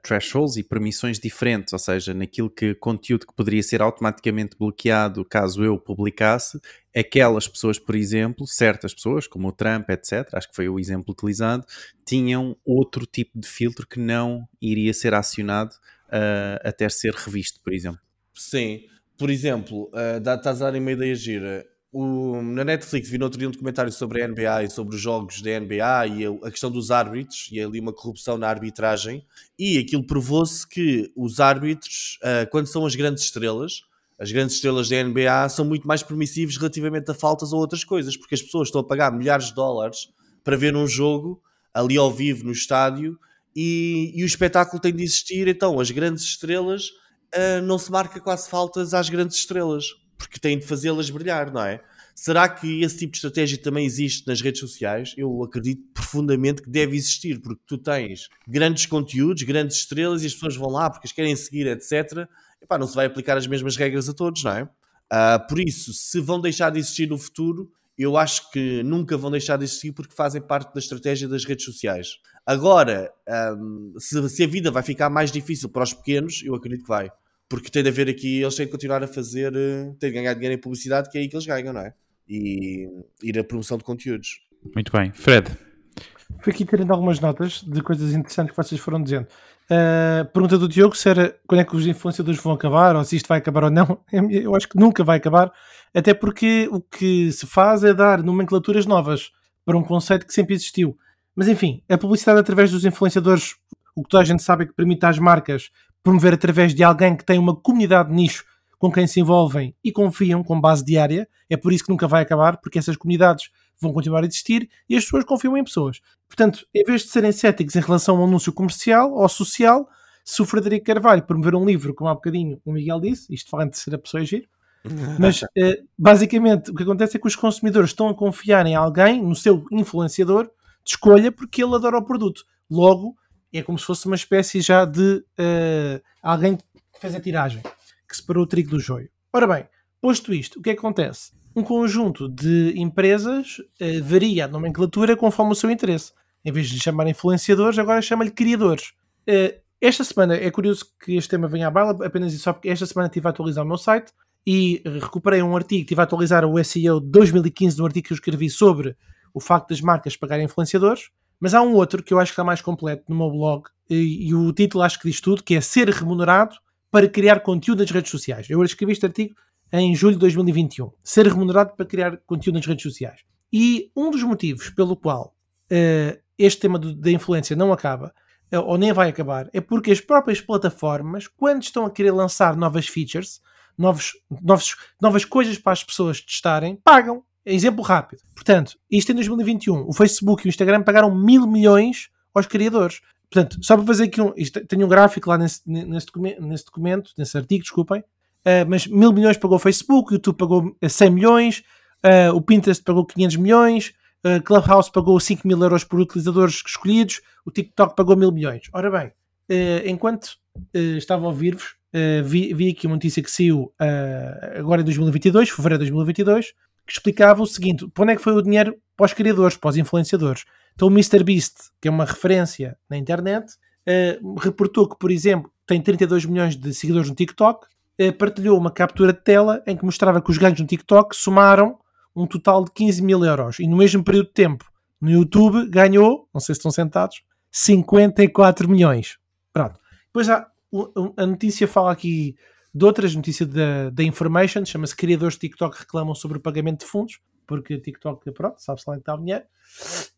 thresholds e permissões diferentes, ou seja, naquilo que conteúdo que poderia ser automaticamente bloqueado caso eu publicasse, aquelas pessoas, por exemplo, certas pessoas, como o Trump, etc., acho que foi o exemplo utilizado, tinham outro tipo de filtro que não iria ser acionado uh, até ser revisto, por exemplo. Sim, por exemplo, uh, estás a dar uma ideia gira. O, na Netflix vi no outro dia um documentário sobre a NBA e sobre os jogos da NBA e a, a questão dos árbitros e ali uma corrupção na arbitragem e aquilo provou-se que os árbitros, uh, quando são as grandes estrelas, as grandes estrelas da NBA são muito mais permissivos relativamente a faltas ou outras coisas, porque as pessoas estão a pagar milhares de dólares para ver um jogo ali ao vivo no estádio e, e o espetáculo tem de existir, então as grandes estrelas uh, não se marca quase faltas às grandes estrelas, porque têm de fazê-las brilhar, não é? Será que esse tipo de estratégia também existe nas redes sociais? Eu acredito profundamente que deve existir, porque tu tens grandes conteúdos, grandes estrelas e as pessoas vão lá porque as querem seguir, etc. Epá, não se vai aplicar as mesmas regras a todos, não é? Uh, por isso, se vão deixar de existir no futuro, eu acho que nunca vão deixar de existir porque fazem parte da estratégia das redes sociais. Agora, um, se, se, a vida vai ficar mais difícil para os pequenos, eu acredito que vai. Porque tem de haver aqui, eles têm de continuar a fazer, têm de ganhar dinheiro em publicidade, que é aí que eles ganham, não é? E ir a promoção de conteúdos. Muito bem. Fred. Fui aqui tirando algumas notas de coisas interessantes que vocês foram dizendo. Uh, pergunta do Diogo se era quando é que os influenciadores vão acabar, ou se isto vai acabar ou não. Eu acho que nunca vai acabar, até porque o que se faz é dar nomenclaturas novas para um conceito que sempre existiu. Mas enfim, a publicidade através dos influenciadores, o que toda a gente sabe é que permite às marcas promover através de alguém que tem uma comunidade de nicho com quem se envolvem e confiam com base diária. É por isso que nunca vai acabar, porque essas comunidades vão continuar a existir e as pessoas confiam em pessoas. Portanto, em vez de serem céticos em relação a um anúncio comercial ou social, se o Frederico Carvalho promover um livro, como há bocadinho o Miguel disse, isto falando de ser a pessoa é giro, mas eh, basicamente o que acontece é que os consumidores estão a confiar em alguém, no seu influenciador, de escolha, porque ele adora o produto. Logo, é como se fosse uma espécie já de uh, alguém que fez a tiragem, que separou o trigo do joio. Ora bem, posto isto, o que é que acontece? um conjunto de empresas uh, varia a nomenclatura conforme o seu interesse. Em vez de chamar influenciadores, agora chama-lhe criadores. Uh, esta semana, é curioso que este tema venha à baila, apenas isso só porque esta semana estive a atualizar o meu site e recuperei um artigo, estive a atualizar o SEO 2015 no artigo que eu escrevi sobre o facto das marcas pagarem influenciadores, mas há um outro que eu acho que está mais completo no meu blog e, e o título acho que diz tudo, que é ser remunerado para criar conteúdo nas redes sociais. Eu escrevi este artigo em julho de 2021. Ser remunerado para criar conteúdo nas redes sociais. E um dos motivos pelo qual uh, este tema da influência não acaba, uh, ou nem vai acabar, é porque as próprias plataformas, quando estão a querer lançar novas features, novos, novos, novas coisas para as pessoas testarem, pagam. Exemplo rápido. Portanto, isto em 2021, o Facebook e o Instagram pagaram mil milhões aos criadores. Portanto, só para fazer aqui um. Isto, tenho um gráfico lá nesse, nesse, documento, nesse documento, nesse artigo, desculpem. Uh, mas mil milhões pagou o Facebook, o YouTube pagou 100 milhões, uh, o Pinterest pagou 500 milhões, uh, Clubhouse pagou 5 mil euros por utilizadores escolhidos, o TikTok pagou mil milhões. Ora bem, enquanto estava a ouvir-vos, vi, vi, aqui uma notícia que saiu agora em 2022, fevereiro de 2022, que explicava o seguinte: para onde é que foi o dinheiro para os criadores, para os influenciadores? Então o MrBeast, que é uma referência na internet, uh, reportou que, por exemplo, tem 32 milhões de seguidores no TikTok, uh, partilhou uma captura de tela em que mostrava que os ganhos no TikTok somaram um total de 15 mil euros. E no mesmo período de tempo, no YouTube, ganhou, não sei se estão sentados, 54 milhões. Pronto. Depois há, a notícia fala aqui de outras notícias da, da Information, chama-se Criadores de TikTok reclamam sobre o pagamento de fundos, porque TikTok, pronto, sabe-se lá onde está o dinheiro,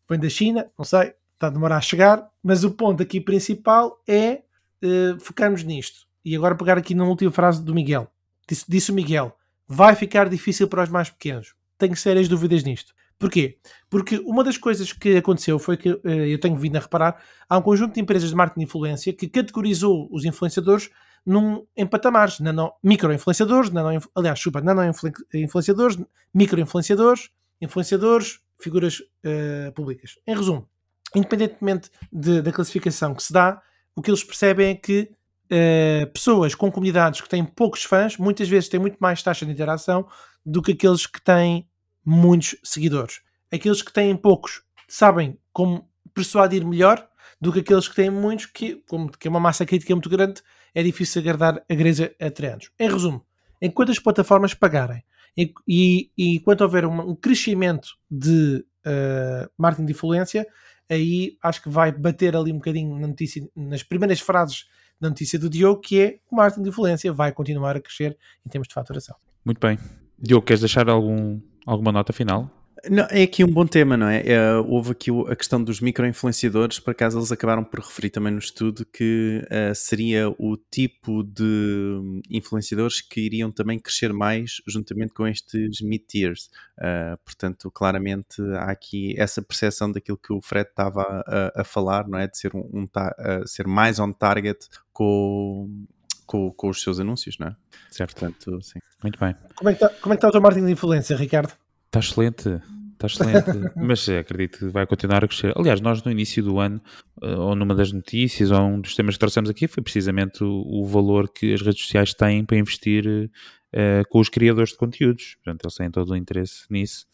vem da China, não sei, está a demorar a chegar, mas o ponto aqui principal é uh, focarmos nisto. E agora pegar aqui na última frase do Miguel. Disse, disse o Miguel, vai ficar difícil para os mais pequenos. Tenho sérias dúvidas nisto. Porquê? Porque uma das coisas que aconteceu foi que uh, eu tenho vindo a reparar, há um conjunto de empresas de marketing de influência que categorizou os influenciadores num, em patamares, nano, micro-influenciadores, nano, aliás, chupa, nano-influenciadores, micro-influenciadores, influenciadores, figuras uh, públicas. Em resumo, independentemente de, da classificação que se dá, o que eles percebem é que uh, pessoas com comunidades que têm poucos fãs, muitas vezes têm muito mais taxa de interação do que aqueles que têm muitos seguidores. Aqueles que têm poucos sabem como persuadir melhor do que aqueles que têm muitos, que, como, que é uma massa crítica muito grande, é difícil agradar a igreja a treanos. Em resumo, enquanto as plataformas pagarem e, e, e enquanto houver um, um crescimento de uh, marketing de influência, aí acho que vai bater ali um bocadinho na notícia, nas primeiras frases da notícia do Diogo, que é o marketing de influência vai continuar a crescer em termos de faturação. Muito bem. Diogo, queres deixar algum, alguma nota final? Não, é aqui um bom tema, não é? é houve aqui a questão dos micro-influenciadores, por acaso eles acabaram por referir também no estudo que uh, seria o tipo de influenciadores que iriam também crescer mais juntamente com estes mid-tiers. Uh, portanto, claramente há aqui essa percepção daquilo que o Fred estava a, a falar, não é? De ser, um, um uh, ser mais on target com, com, com, os seus anúncios, não é? Certo. Portanto, sim. Muito bem. Como é que está, como é que está o teu marketing de influência, Ricardo? Está excelente. Está excelente, mas acredito que vai continuar a crescer. Aliás, nós no início do ano, eh, ou numa das notícias, ou um dos temas que trouxemos aqui, foi precisamente o, o valor que as redes sociais têm para investir uh, com os criadores de conteúdos. Portanto, eles têm todo o interesse nisso.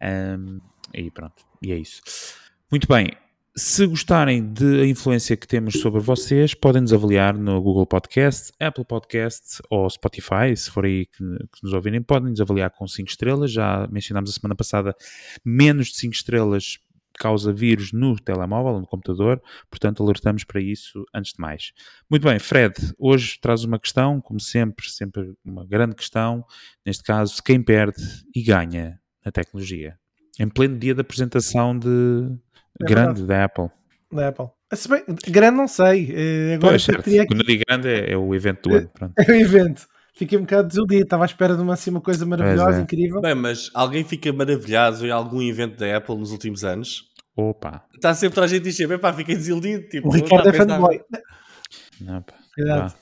Um, e pronto, e é isso. Muito bem, se gostarem da influência que temos sobre vocês, podem nos avaliar no Google Podcast, Apple Podcast ou Spotify, se for aí que, que nos ouvirem, podem nos avaliar com 5 estrelas. Já mencionámos a semana passada, menos de 5 estrelas causa vírus no telemóvel, no computador, portanto alertamos para isso antes de mais. Muito bem, Fred, hoje traz uma questão, como sempre, sempre uma grande questão, neste caso, quem perde e ganha na tecnologia? Em pleno dia da apresentação de, é grande da Apple. Da Apple. Se bem, grande não sei. Eh, agora pois, certo. Que... Quando eu digo grande é, é, o evento do ano. Pronto. É o evento. Fiquei um bocado desiludido. Estava à espera de uma, assim, uma coisa maravilhosa, é. incrível. Bem, mas alguém fica maravilhado em algum evento da Apple nos últimos anos? Opa. Está sempre a gente dizer, pá, fiquei desiludido. Tipo, o Ricardo é fanboy. Não, pá. Cuidado.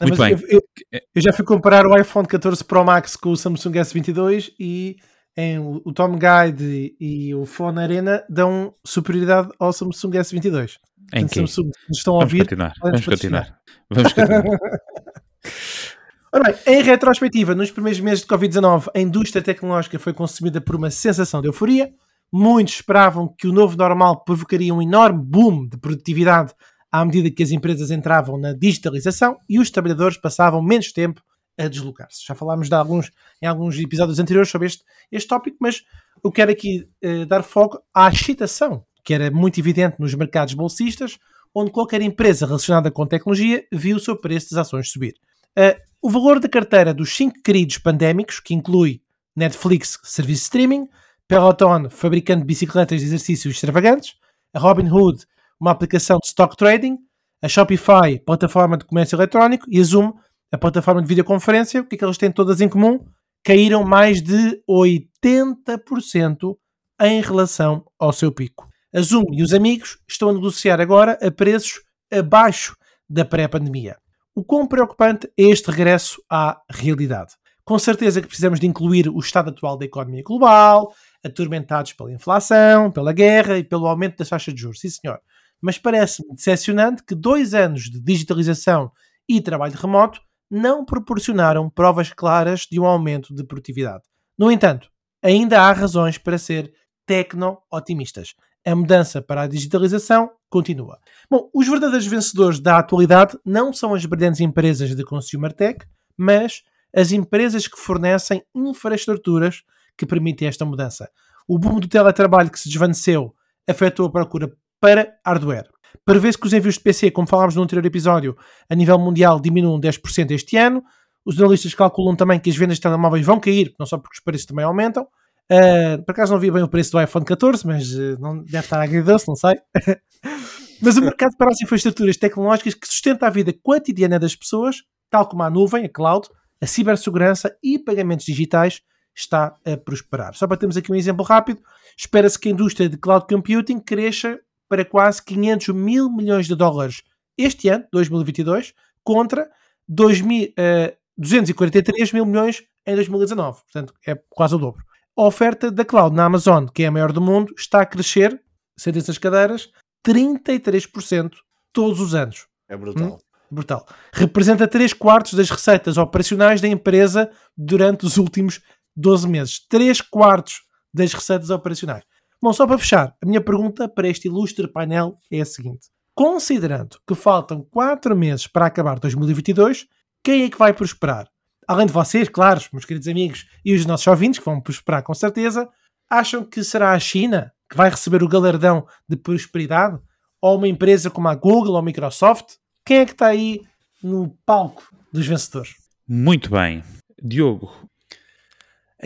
Muito bem. Eu, eu, eu, já fui comparar o iPhone 14 Pro Max com o Samsung S22 e em o Tom Guide e o Phone Arena dão superioridade ao Samsung S22. Em que? Samsung estão a ouvir. Continuar. Vamos continuar. Vamos continuar. Ora bem, em retrospectiva, nos primeiros meses de Covid-19, a indústria tecnológica foi consumida por uma sensação de euforia. Muitos esperavam que o novo normal provocaria um enorme boom de produtividade à medida que as empresas entravam na digitalização e os trabalhadores passavam menos tempo a deslocar-se. Já falámos de alguns, em alguns episódios anteriores sobre este, este tópico, mas eu quero aqui eh, dar foco à excitação, que era muito evidente nos mercados bolsistas, onde qualquer empresa relacionada com tecnologia viu o seu preço das ações subir. Uh, o valor da carteira dos cinco queridos pandémicos, que inclui Netflix, serviço de streaming, Peloton, fabricante de bicicletas de exercícios extravagantes, a Robinhood, uma aplicação de stock trading, a Shopify, plataforma de comércio eletrónico, e a Zoom, a plataforma de videoconferência, o que é que elas têm todas em comum? Caíram mais de 80% em relação ao seu pico. A Zoom e os amigos estão a negociar agora a preços abaixo da pré-pandemia. O quão preocupante é este regresso à realidade? Com certeza que precisamos de incluir o estado atual da economia global, atormentados pela inflação, pela guerra e pelo aumento das taxas de juros. Sim, senhor. Mas parece-me decepcionante que dois anos de digitalização e trabalho remoto não proporcionaram provas claras de um aumento de produtividade. No entanto, ainda há razões para ser tecno-otimistas a mudança para a digitalização continua. Bom, os verdadeiros vencedores da atualidade não são as brilhantes empresas de consumer tech, mas as empresas que fornecem infraestruturas que permitem esta mudança. O boom do teletrabalho que se desvaneceu afetou a procura para hardware. Prevê-se que os envios de PC, como falámos no anterior episódio, a nível mundial diminuam 10% este ano. Os analistas calculam também que as vendas de telemóveis vão cair, não só porque os preços também aumentam. Uh, por acaso não vi bem o preço do iPhone 14, mas uh, não deve estar agridoce, não sei. mas o mercado para as infraestruturas tecnológicas que sustenta a vida cotidiana das pessoas, tal como a nuvem, a cloud, a cibersegurança e pagamentos digitais, está a prosperar. Só para termos aqui um exemplo rápido, espera-se que a indústria de cloud computing cresça para quase 500 mil milhões de dólares este ano, 2022, contra 2000, uh, 243 mil milhões em 2019. Portanto, é quase o dobro a oferta da cloud na Amazon, que é a maior do mundo, está a crescer, sentem-se as cadeiras, 33% todos os anos. É brutal. Hum? Brutal. Representa 3 quartos das receitas operacionais da empresa durante os últimos 12 meses. 3 quartos das receitas operacionais. Bom, só para fechar, a minha pergunta para este ilustre painel é a seguinte: considerando que faltam 4 meses para acabar 2022, quem é que vai prosperar? além de vocês, claro, meus queridos amigos e os nossos ouvintes, que vão prosperar com certeza, acham que será a China que vai receber o galardão de prosperidade? Ou uma empresa como a Google ou a Microsoft? Quem é que está aí no palco dos vencedores? Muito bem. Diogo.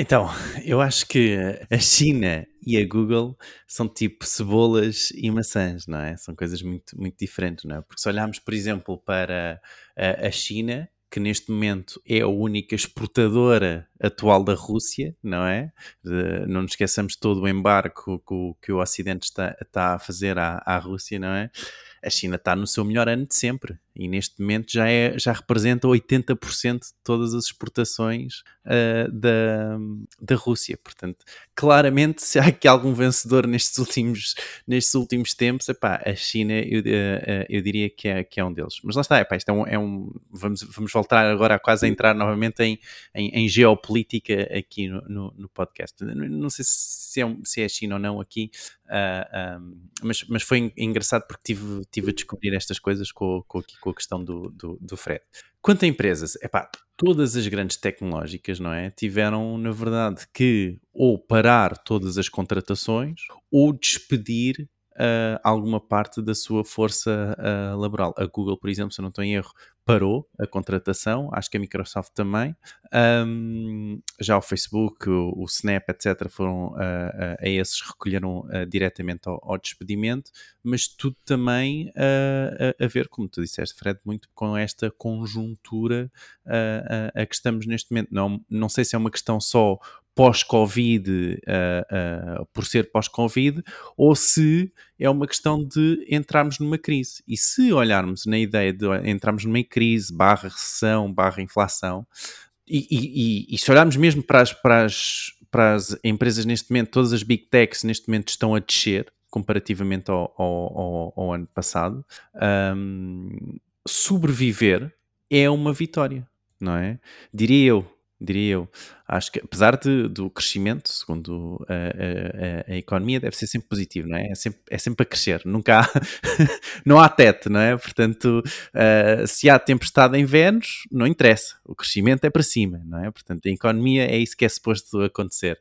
Então, eu acho que a China e a Google são tipo cebolas e maçãs, não é? São coisas muito, muito diferentes, não é? Porque se olharmos, por exemplo, para a China, que neste momento é a única exportadora atual da Rússia, não é? Não nos esqueçamos todo o embarque que, que o Ocidente está, está a fazer à, à Rússia, não é? A China está no seu melhor ano de sempre e neste momento já, é, já representa 80% de todas as exportações uh, da, da Rússia. Portanto, claramente, se há aqui algum vencedor nestes últimos, nestes últimos tempos, epá, a China eu, uh, eu diria que é, que é um deles. Mas lá está, epá, isto é um, é um, vamos, vamos voltar agora a quase a entrar novamente em, em, em geopolítica aqui no, no, no, podcast. Não sei se é, se é a China ou não aqui, uh, ah, um, mas, mas foi engraçado porque tive, tive a descobrir estas coisas com, com, com com a questão do, do, do Fred. Quanto a empresas, epá, todas as grandes tecnológicas, não é? Tiveram, na verdade, que ou parar todas as contratações ou despedir uh, alguma parte da sua força uh, laboral. A Google, por exemplo, se eu não estou em erro, parou a contratação, acho que a Microsoft também. Um, já o Facebook, o, o Snap, etc., foram uh, uh, a esses recolheram uh, diretamente ao, ao, despedimento, mas tudo também a, a, ver, como tu disseste, Fred, muito com esta conjuntura a que estamos neste momento. Não, não sei se é uma questão só pós-Covid uh, uh, por ser pós-Covid ou se é uma questão de entrarmos numa crise. E se olharmos na ideia de entrarmos numa crise, barra recessão, barra inflação, e, e, e se olharmos mesmo para as, para, as, para as empresas neste momento, todas as big techs neste momento estão a descer comparativamente ao, ao, ao, ao ano passado, um, sobreviver é uma vitória não é? Diria eu, diria eu. Acho que, apesar de, do crescimento, segundo a, a, a, economia, deve ser sempre positivo, não é? É sempre, é sempre a crescer, nunca há, não há teto, não é? Portanto, uh, se há tempestade em Vênus, não interessa, o crescimento é para cima, não é? Portanto, a economia é isso que é suposto acontecer.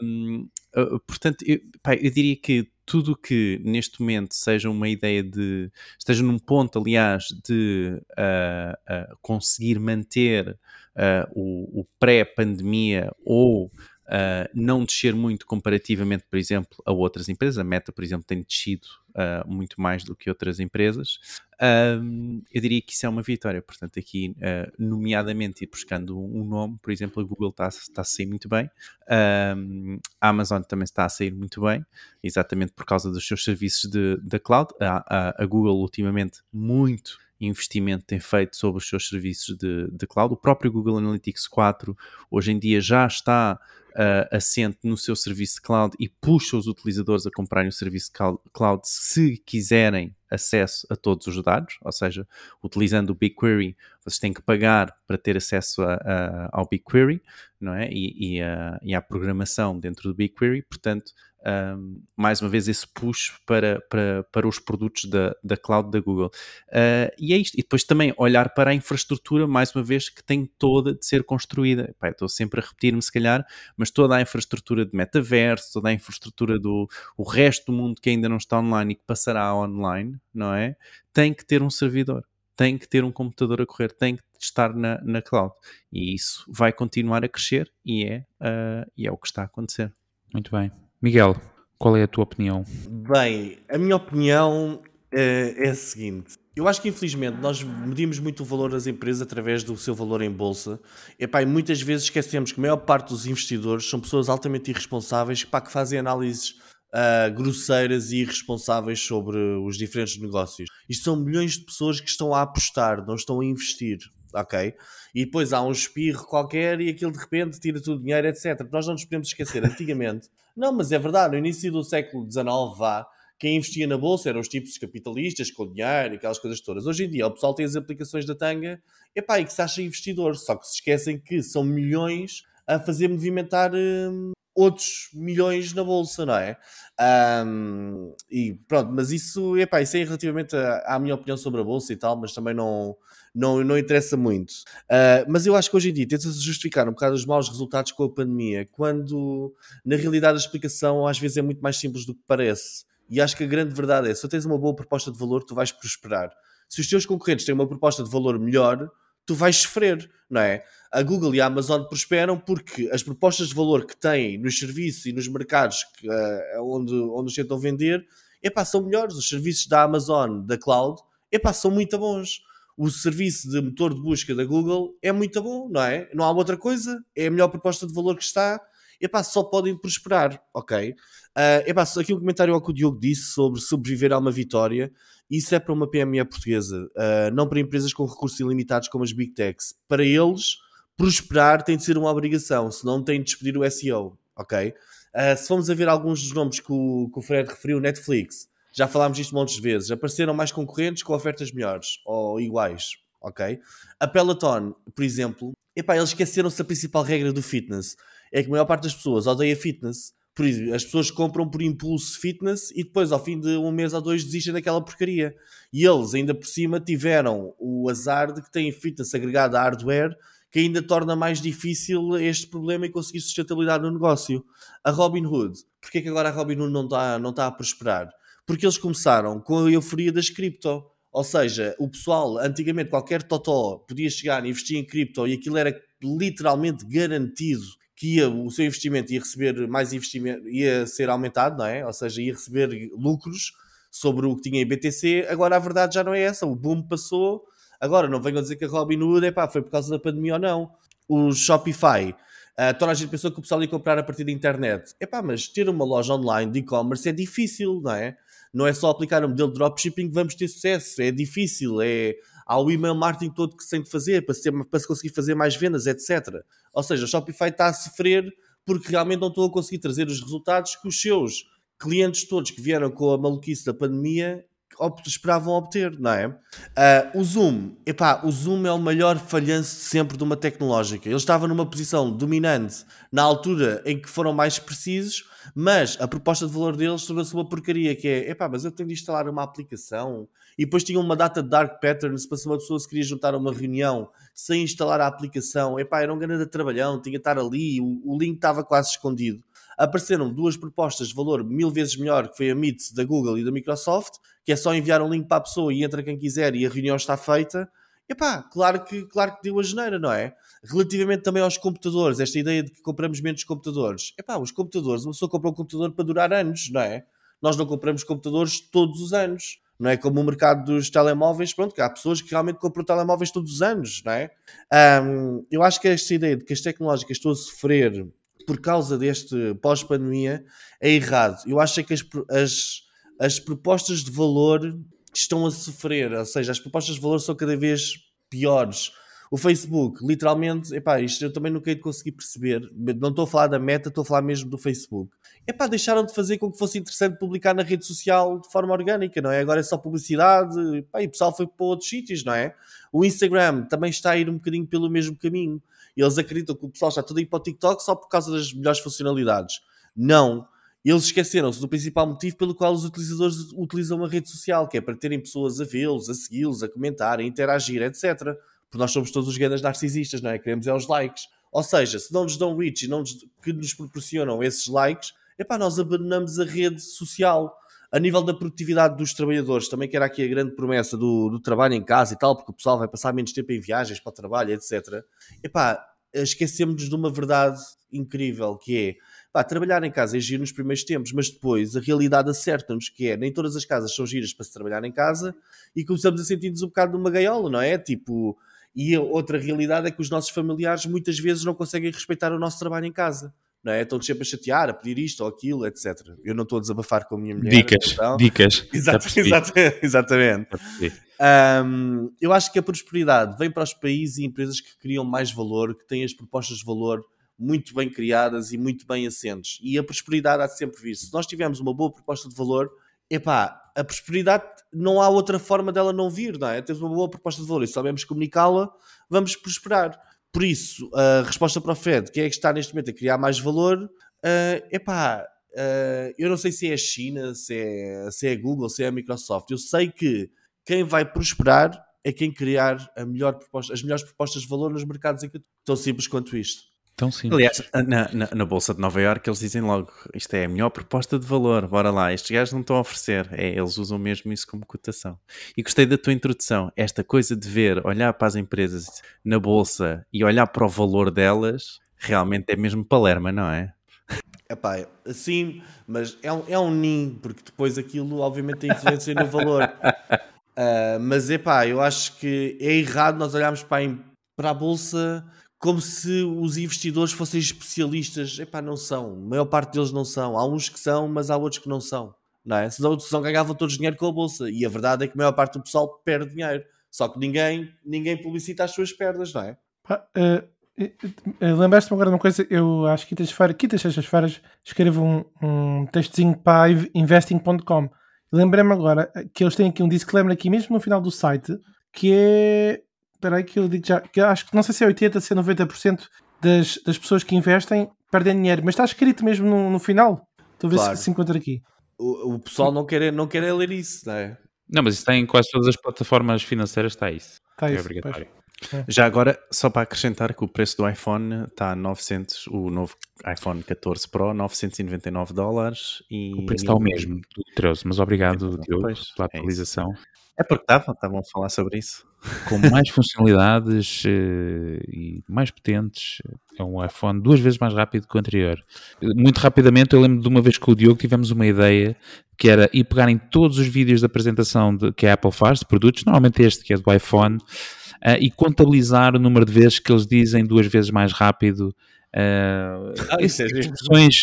Um, uh, portanto, eu, pá, eu diria que tudo que neste momento seja uma ideia de. esteja num ponto, aliás, de uh, uh, conseguir manter uh, o, o pré-pandemia ou Uh, não descer muito comparativamente, por exemplo, a outras empresas. A Meta, por exemplo, tem descido uh, muito mais do que outras empresas. Uh, eu diria que isso é uma vitória. Portanto, aqui, nomeadamente, ir buscando um nome, por exemplo, a Google está, está a sair muito bem, a Amazon também está a sair muito bem, exatamente por causa dos seus serviços de, da cloud. A, a, a Google, ultimamente, muito investimento tem feito sobre os seus serviços de, de cloud. O próprio Google Analytics 4 hoje em dia já está uh, assente no seu serviço de cloud e puxa os utilizadores a comprarem o serviço cloud se quiserem acesso a todos os dados, ou seja, utilizando o BigQuery, vocês têm que pagar para ter acesso a, a, ao BigQuery, não é? E, e, a, e à programação dentro do BigQuery, portanto, um, mais uma vez esse push para, para, para os produtos da, da cloud da Google. Uh, e é isto. E depois também olhar para a infraestrutura, mais uma vez, que tem toda de ser construída. Estou sempre a repetir-me, se calhar, mas toda a infraestrutura de metaverso, toda a infraestrutura do o resto do mundo que ainda não está online e que passará online, não é? Tem que ter um servidor. Tem que ter um computador a correr, tem que estar na, na cloud. E isso vai continuar a crescer e é, uh, e é o que está a acontecer. Muito bem. Miguel, qual é a tua opinião? Bem, a minha opinião é, é a seguinte. Eu acho que infelizmente nós medimos muito o valor das empresas através do seu valor em bolsa. Epá, e muitas vezes esquecemos que a maior parte dos investidores são pessoas altamente irresponsáveis pá, que fazem análises uh, grosseiras e irresponsáveis sobre os diferentes negócios. Isto são milhões de pessoas que estão a apostar, não estão a investir ok? E depois há um espirro qualquer e aquilo de repente tira tudo o dinheiro, etc. Nós não nos podemos esquecer, antigamente, não, mas é verdade, no início do século XIX, vá, quem investia na bolsa eram os tipos capitalistas com dinheiro e aquelas coisas todas. Hoje em dia, o pessoal tem as aplicações da tanga epá, e que se acha investidor, só que se esquecem que são milhões a fazer movimentar hum, outros milhões na bolsa, não é? Um, e pronto, mas isso, epá, isso é relativamente à, à minha opinião sobre a bolsa e tal, mas também não não, não interessa muito. Uh, mas eu acho que hoje em dia tenta-se justificar um bocado os maus resultados com a pandemia, quando na realidade a explicação às vezes é muito mais simples do que parece. E acho que a grande verdade é: se tu tens uma boa proposta de valor, tu vais prosperar. Se os teus concorrentes têm uma proposta de valor melhor, tu vais sofrer, não é? A Google e a Amazon prosperam porque as propostas de valor que têm nos serviços e nos mercados que, uh, onde, onde os tentam vender epá, são melhores. Os serviços da Amazon, da cloud, epá, são muito bons o serviço de motor de busca da Google é muito bom, não é? Não há outra coisa, é a melhor proposta de valor que está, e pá, só podem prosperar, ok? Uh, epá, aqui um comentário ao que o Diogo disse sobre sobreviver a uma vitória, isso é para uma PME portuguesa, uh, não para empresas com recursos ilimitados como as Big Techs. Para eles, prosperar tem de ser uma obrigação, senão têm de despedir o SEO, ok? Uh, se formos a ver alguns dos nomes que o, que o Fred referiu, Netflix, já falámos disto montes de vezes. Apareceram mais concorrentes com ofertas melhores ou iguais, ok? A Peloton, por exemplo, epá, eles esqueceram-se da principal regra do fitness. É que a maior parte das pessoas odeia fitness. Por isso, as pessoas compram por impulso fitness e depois, ao fim de um mês ou dois, desistem daquela porcaria. E eles, ainda por cima, tiveram o azar de que têm fitness agregado a hardware que ainda torna mais difícil este problema e conseguir sustentabilidade no negócio. A Robinhood, porquê que agora a Robinhood não está não tá a prosperar? porque eles começaram com a euforia das cripto. Ou seja, o pessoal, antigamente, qualquer totó podia chegar e investir em cripto e aquilo era literalmente garantido que ia, o seu investimento ia receber mais investimento, ia ser aumentado, não é? Ou seja, ia receber lucros sobre o que tinha em BTC. Agora a verdade já não é essa, o boom passou. Agora não venham dizer que a Robinhood epá, foi por causa da pandemia ou não. O Shopify, uh, toda a gente pensou que o pessoal ia comprar a partir da internet. Epá, mas ter uma loja online de e-commerce é difícil, não é? não é só aplicar o modelo de dropshipping que vamos ter sucesso, é difícil, é, há o email marketing todo que se tem de fazer para se, para se conseguir fazer mais vendas, etc. Ou seja, o Shopify está a sofrer porque realmente não estou a conseguir trazer os resultados que os seus clientes todos que vieram com a maluquice da pandemia esperavam obter, não é? Ah, o Zoom, epá, o Zoom é o maior falhanço sempre de uma tecnológica. Ele estava numa posição dominante na altura em que foram mais precisos, mas a proposta de valor deles tornou-se uma porcaria, que é, epá, mas eu tenho de instalar uma aplicação e depois tinha uma data de dark patterns para se uma pessoa se queria juntar a uma reunião sem instalar a aplicação, epá, era um grande trabalhão, tinha de estar ali, o, o link estava quase escondido apareceram duas propostas de valor mil vezes melhor, que foi a Meet da Google e da Microsoft, que é só enviar um link para a pessoa e entra quem quiser e a reunião está feita. Epá, claro que, claro que deu a geneira, não é? Relativamente também aos computadores, esta ideia de que compramos menos computadores. Epá, os computadores, uma pessoa compra um computador para durar anos, não é? Nós não compramos computadores todos os anos. Não é como o mercado dos telemóveis, pronto, há pessoas que realmente compram telemóveis todos os anos, não é? Um, eu acho que esta ideia de que as tecnológicas estão a sofrer por causa deste pós-pandemia é errado. Eu acho que as, as, as propostas de valor estão a sofrer, ou seja, as propostas de valor são cada vez piores. O Facebook, literalmente, epá, isto eu também nunca hei de conseguir perceber. Não estou a falar da meta, estou a falar mesmo do Facebook. Epá, deixaram de fazer com que fosse interessante publicar na rede social de forma orgânica, não é? Agora é só publicidade, epá, e o pessoal foi para outros sítios, não é? O Instagram também está a ir um bocadinho pelo mesmo caminho. Eles acreditam que o pessoal está todo aí para o TikTok só por causa das melhores funcionalidades. Não. Eles esqueceram-se do principal motivo pelo qual os utilizadores utilizam a rede social, que é para terem pessoas a vê-los, a segui-los, a comentar, a interagir, etc. Porque nós somos todos os grandes narcisistas, não é? Queremos é os likes. Ou seja, se não nos dão reach e não nos, que nos proporcionam esses likes, epá, nós abandonamos a rede social. A nível da produtividade dos trabalhadores, também que era aqui a grande promessa do, do trabalho em casa e tal, porque o pessoal vai passar menos tempo em viagens para o trabalho, etc. Epá, esquecemos de uma verdade incrível que é pá, trabalhar em casa é giro nos primeiros tempos, mas depois a realidade acerta-nos que é nem todas as casas são giras para se trabalhar em casa e começamos a sentir-nos um bocado numa gaiola, não é? Tipo, e outra realidade é que os nossos familiares muitas vezes não conseguem respeitar o nosso trabalho em casa não é? Estão sempre a chatear, a pedir isto ou aquilo, etc. Eu não estou a desabafar com a minha mulher. Dicas, então. dicas. exatamente. exatamente. Um, eu acho que a prosperidade vem para os países e empresas que criam mais valor, que têm as propostas de valor muito bem criadas e muito bem assentes. E a prosperidade há de sempre vir. Se nós tivermos uma boa proposta de valor, epá, a prosperidade não há outra forma dela não vir, não é? Temos uma boa proposta de valor e sabemos comunicá-la, vamos prosperar. Por isso, a resposta para o Fed, que é que está neste momento a criar mais valor, uh, epá, uh, eu não sei se é a China, se é, se é a Google, se é a Microsoft. Eu sei que quem vai prosperar é quem criar melhor proposta, as melhores propostas de valor nos mercados em que tão simples quanto isto. Tão simples. Aliás, na, na, na, Bolsa de Nova Iorque eles dizem logo, isto é a melhor proposta de valor, bora lá, estes gajos não estão a oferecer, é, eles usam mesmo isso como cotação. E gostei da tua introdução, esta coisa de ver, olhar para as empresas na Bolsa e olhar para o valor delas, realmente é mesmo palerma, não é? Epá, sim, mas é um, é um ninho, porque depois aquilo obviamente tem influência no valor. Uh, mas epá, eu acho que é errado nós olharmos para a, para a Bolsa como se os investidores fossem especialistas. Epá, não são. A maior parte deles não são. Há uns que são, mas há outros que não são. Não é? Senão, senão ganhavam todos dinheiro com a bolsa. E a verdade é que a maior parte do pessoal perde dinheiro. Só que ninguém, ninguém publicita as suas perdas, não é? Uh, uh, Lembraste-me agora de uma coisa, eu acho que quintas-feiras, quintas, sextas-feiras, escrevo um, um textozinho para investing.com. Lembrei-me agora que eles têm aqui um disclaimer aqui mesmo no final do site, que é Espera aí que eu digo já. Que acho que não sei se é 80%, se é 90% das, das pessoas que investem perdem dinheiro, mas está escrito mesmo no, no final. Estou a ver claro. se se encontra aqui. O, o pessoal não quer, não quer ler isso, não é? Não, mas isso está em quase todas as plataformas financeiras, está isso. Está é isso, obrigatório. É. Já agora, só para acrescentar que o preço do iPhone está a 900, o novo iPhone 14 Pro, 999 dólares. E... O preço está o mesmo do 13, mas obrigado, é, Diogo, pela atualização. É, é porque estavam, estavam a falar sobre isso com mais funcionalidades uh, e mais potentes. É um iPhone duas vezes mais rápido que o anterior. Muito rapidamente, eu lembro de uma vez com o Diogo tivemos uma ideia que era ir pegar em todos os vídeos da apresentação de, que a Apple faz de produtos, normalmente este que é do iPhone, uh, e contabilizar o número de vezes que eles dizem duas vezes mais rápido. Uh, ah, expressões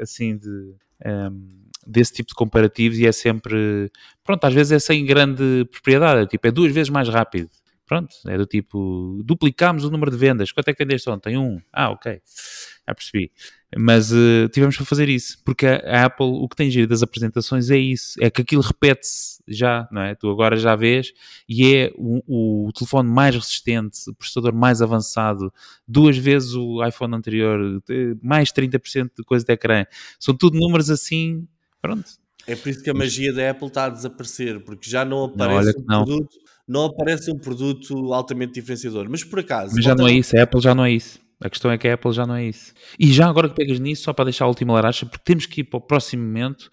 assim de. Um, desse tipo de comparativos e é sempre, pronto, às vezes é sem grande propriedade, é tipo, é duas vezes mais rápido. pronto, é do tipo, duplicámos o número de vendas, quanto é que vendeste ontem? Um. Ah, ok, já percebi. Mas uh, tivemos para fazer isso, porque a, Apple, o que tem giro das apresentações é isso, é que aquilo repete-se já, não é? Tu agora já vês, e é o, o, telefone mais resistente, o processador mais avançado, duas vezes o iPhone anterior, mais 30% de coisa de ecrã. São tudo números assim, pronto. É por isso que a magia da Apple está a desaparecer, porque já não aparece não, um não. produto, não aparece um produto altamente diferenciador. Mas por acaso. Mas já não é isso, a Apple já não é isso. A questão é que a Apple já não é isso. E já agora que pegas nisso, só para deixar a última laracha, porque temos que ir para o próximo momento.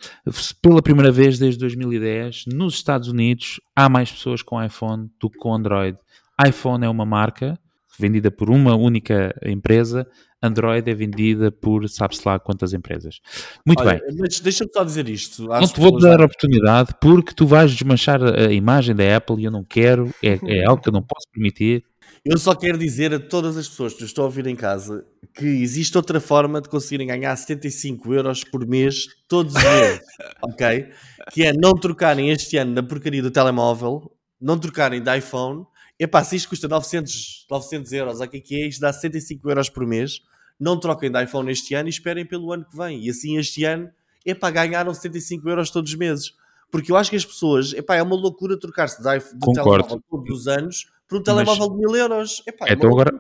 Pela primeira vez desde 2010, nos Estados Unidos, há mais pessoas com iPhone do que com Android. iPhone é uma marca vendida por uma única empresa, Android é vendida por sabe-se lá quantas empresas. Muito Olha, bem. Mas deixa-me só dizer isto. Não te vou dar a oportunidade porque tu vais desmanchar a imagem da Apple e eu não quero, é, é algo que eu não posso permitir. Eu só quero dizer a todas as pessoas que estão a ouvir em casa que existe outra forma de conseguirem ganhar 75 euros por mês todos os meses, ok? Que é não trocarem este ano na porcaria do telemóvel, não trocarem de iPhone. Epá, se isto custa 900, 900 euros, o que é que é? Isto dá 75 euros por mês. Não troquem de iPhone este ano e esperem pelo ano que vem. E assim este ano, epá, ganharam 75 euros todos os meses. Porque eu acho que as pessoas, epá, é uma loucura trocar-se de, de telemóvel todos os anos por um telemóvel Mas, de mil euros. Epá, é então agora,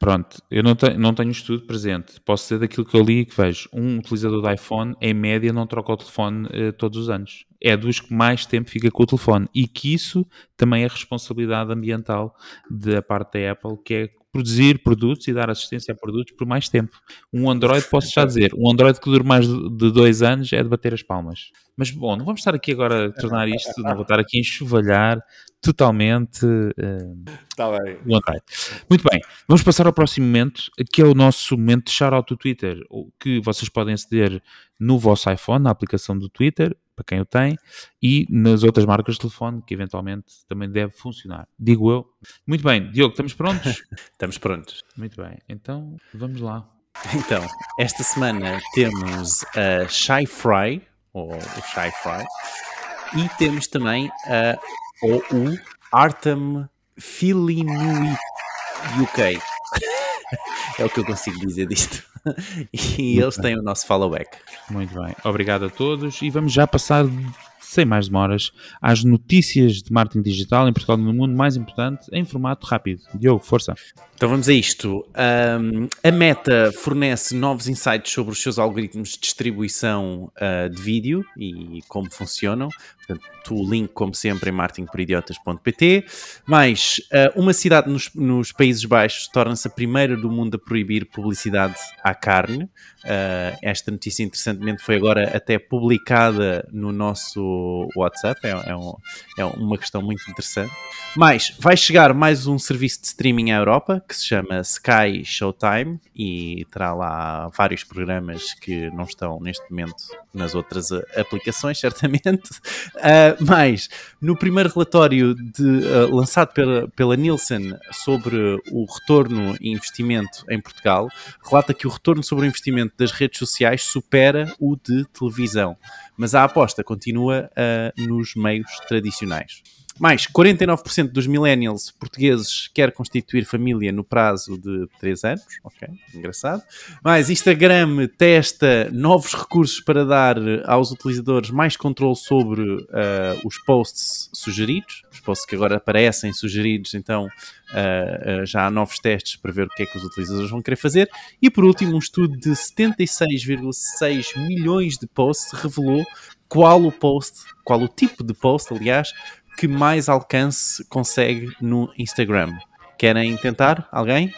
pronto, eu não tenho, não tenho estudo presente. Posso ser daquilo que eu li e que vejo. Um utilizador de iPhone, em média, não troca o telefone uh, todos os anos. É dos que mais tempo fica com o telefone. E que isso também é responsabilidade ambiental da parte da Apple, que é produzir produtos e dar assistência a produtos por mais tempo. Um Android, posso já dizer, um Android que dure mais de dois anos é de bater as palmas. Mas bom, não vamos estar aqui agora a tornar isto, não vou estar aqui a enxovalhar totalmente uh, tá bem. Muito bem, vamos passar ao próximo momento, que é o nosso momento de shout-out do Twitter, que vocês podem aceder no vosso iPhone, na aplicação do Twitter, para quem o tem, e nas outras marcas de telefone, que eventualmente também deve funcionar. Digo eu. Muito bem, Diogo, estamos prontos? estamos prontos. Muito bem, então vamos lá. Então, esta semana temos a Shy Fry, ou o Shy Fry, e temos também a, ou o Artem Filinui UK. é o que eu consigo dizer disto. e eles têm o nosso follow back. Muito bem. Obrigado a todos e vamos já passar sem mais demoras, às notícias de marketing digital em Portugal e no mundo mais importante em formato rápido. Diogo, força. Então vamos a isto. Um, a Meta fornece novos insights sobre os seus algoritmos de distribuição uh, de vídeo e como funcionam. Portanto, o link, como sempre, em marketingporidiotas.pt. Mais, uh, uma cidade nos, nos Países Baixos torna-se a primeira do mundo a proibir publicidade à carne. Uh, esta notícia, interessantemente, foi agora até publicada no nosso WhatsApp. É, é, um, é uma questão muito interessante. Mais, vai chegar mais um serviço de streaming à Europa que se chama Sky Showtime e terá lá vários programas que não estão neste momento nas outras uh, aplicações, certamente. Uh, mais, no primeiro relatório de, uh, lançado pela, pela Nielsen sobre o retorno e investimento em Portugal, relata que o retorno sobre o investimento das redes sociais supera o de televisão, mas a aposta continua nos meios tradicionais. Mais, 49% dos millennials portugueses quer constituir família no prazo de 3 anos. Ok, engraçado. Mais, Instagram testa novos recursos para dar aos utilizadores mais controle sobre uh, os posts sugeridos. Os posts que agora aparecem sugeridos, então uh, uh, já há novos testes para ver o que é que os utilizadores vão querer fazer. E por último, um estudo de 76,6 milhões de posts revelou qual o post, qual o tipo de post, aliás, que mais alcance consegue no Instagram. Querem tentar? Alguém?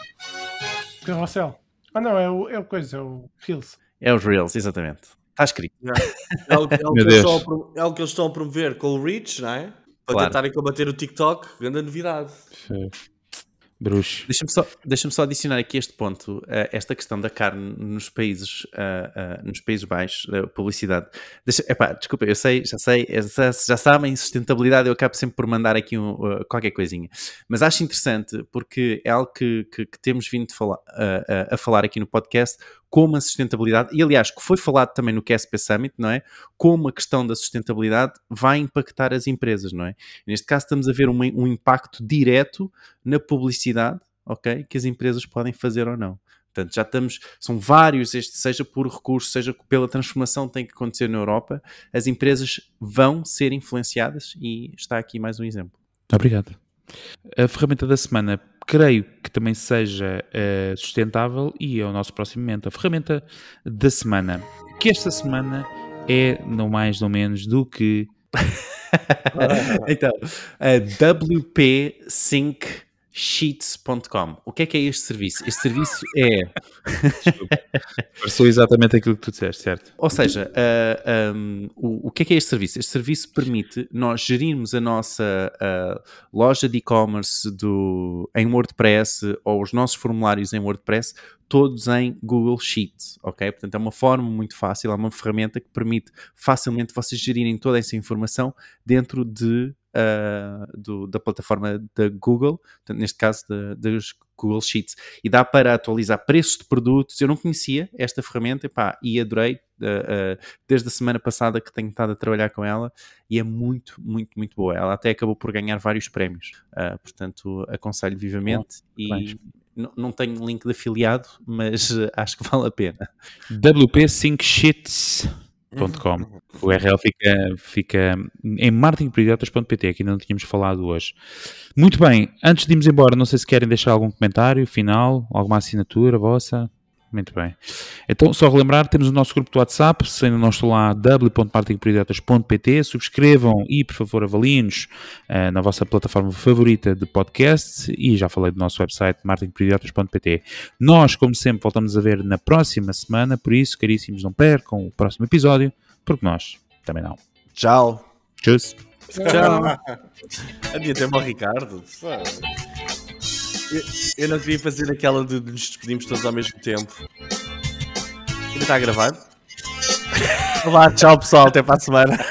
Carrossel. Ah, não, é o, é o coisa, é o Reels. É os Reels, exatamente. Está escrito. É, é, o, é, é o que eles estão a promover com o Reach, não é? Para claro. tentarem combater o TikTok, grande novidade. Sim. Bruxo. Deixa-me só, deixa só adicionar aqui este ponto, uh, esta questão da carne nos países, uh, uh, nos países baixos, da publicidade. Deixa, epá, desculpa, eu sei, já sei, já, já sabem, sustentabilidade, eu acabo sempre por mandar aqui um, qualquer coisinha. Mas acho interessante porque é algo que, que, que temos vindo falar, a falar aqui no podcast, como a sustentabilidade, e aliás, que foi falado também no KSP Summit, não é? Como a questão da sustentabilidade vai impactar as empresas, não é? Neste caso, estamos a ver um, um impacto direto na publicidade, ok? Que as empresas podem fazer ou não. Portanto, já estamos, são vários, este, seja por recurso, seja pela transformação que tem que acontecer na Europa, as empresas vão ser influenciadas e está aqui mais um exemplo. Obrigado. A ferramenta da semana, creio que também seja uh, sustentável e é o nosso próximo momento. A ferramenta da semana, que esta semana é não mais não menos do que. então, a WP Sync sheets.com. O que é que é este serviço? Este serviço é. Pareceu exatamente aquilo que tu disseste, certo? Ou seja, uh, um, o, o que é que é este serviço? Este serviço permite nós gerirmos a nossa uh, loja de e-commerce em WordPress ou os nossos formulários em WordPress todos em Google Sheets, ok? Portanto, é uma forma muito fácil, é uma ferramenta que permite facilmente vocês gerirem toda essa informação dentro de uh, do, da plataforma da Google, neste caso dos Google Sheets, e dá para atualizar preços de produtos. Eu não conhecia esta ferramenta epá, e adorei uh, uh, desde a semana passada que tenho estado a trabalhar com ela e é muito, muito, muito boa. Ela até acabou por ganhar vários prémios, portanto, aconselho vivamente e. Não tenho link de afiliado, mas acho que vale a pena. WP Sync Sheets com. O URL fica, fica em marketingprioridades.pt, que ainda não tínhamos falado hoje. Muito bem, antes de irmos embora, não sei se querem deixar algum comentário final, alguma assinatura vossa. Muito bem. Então, só relembrar, temos o nosso grupo do WhatsApp, se ainda não estou lá, w.marketingprioridades.pt, subscrevam e, por favor, avaliem-nos uh, na vossa plataforma favorita de podcast e já falei do nosso website, marketingprioridades.pt. Nós, como sempre, voltamos a ver na próxima semana, por isso, caríssimos, não percam o próximo episódio, porque nós também não. Tchau. Tchau. Tchau. Adia até o Ricardo. Eu, não queria fazer aquela de, nos despedimos todos ao mesmo tempo. Ainda está gravado? Olá, tchau pessoal, até para a semana.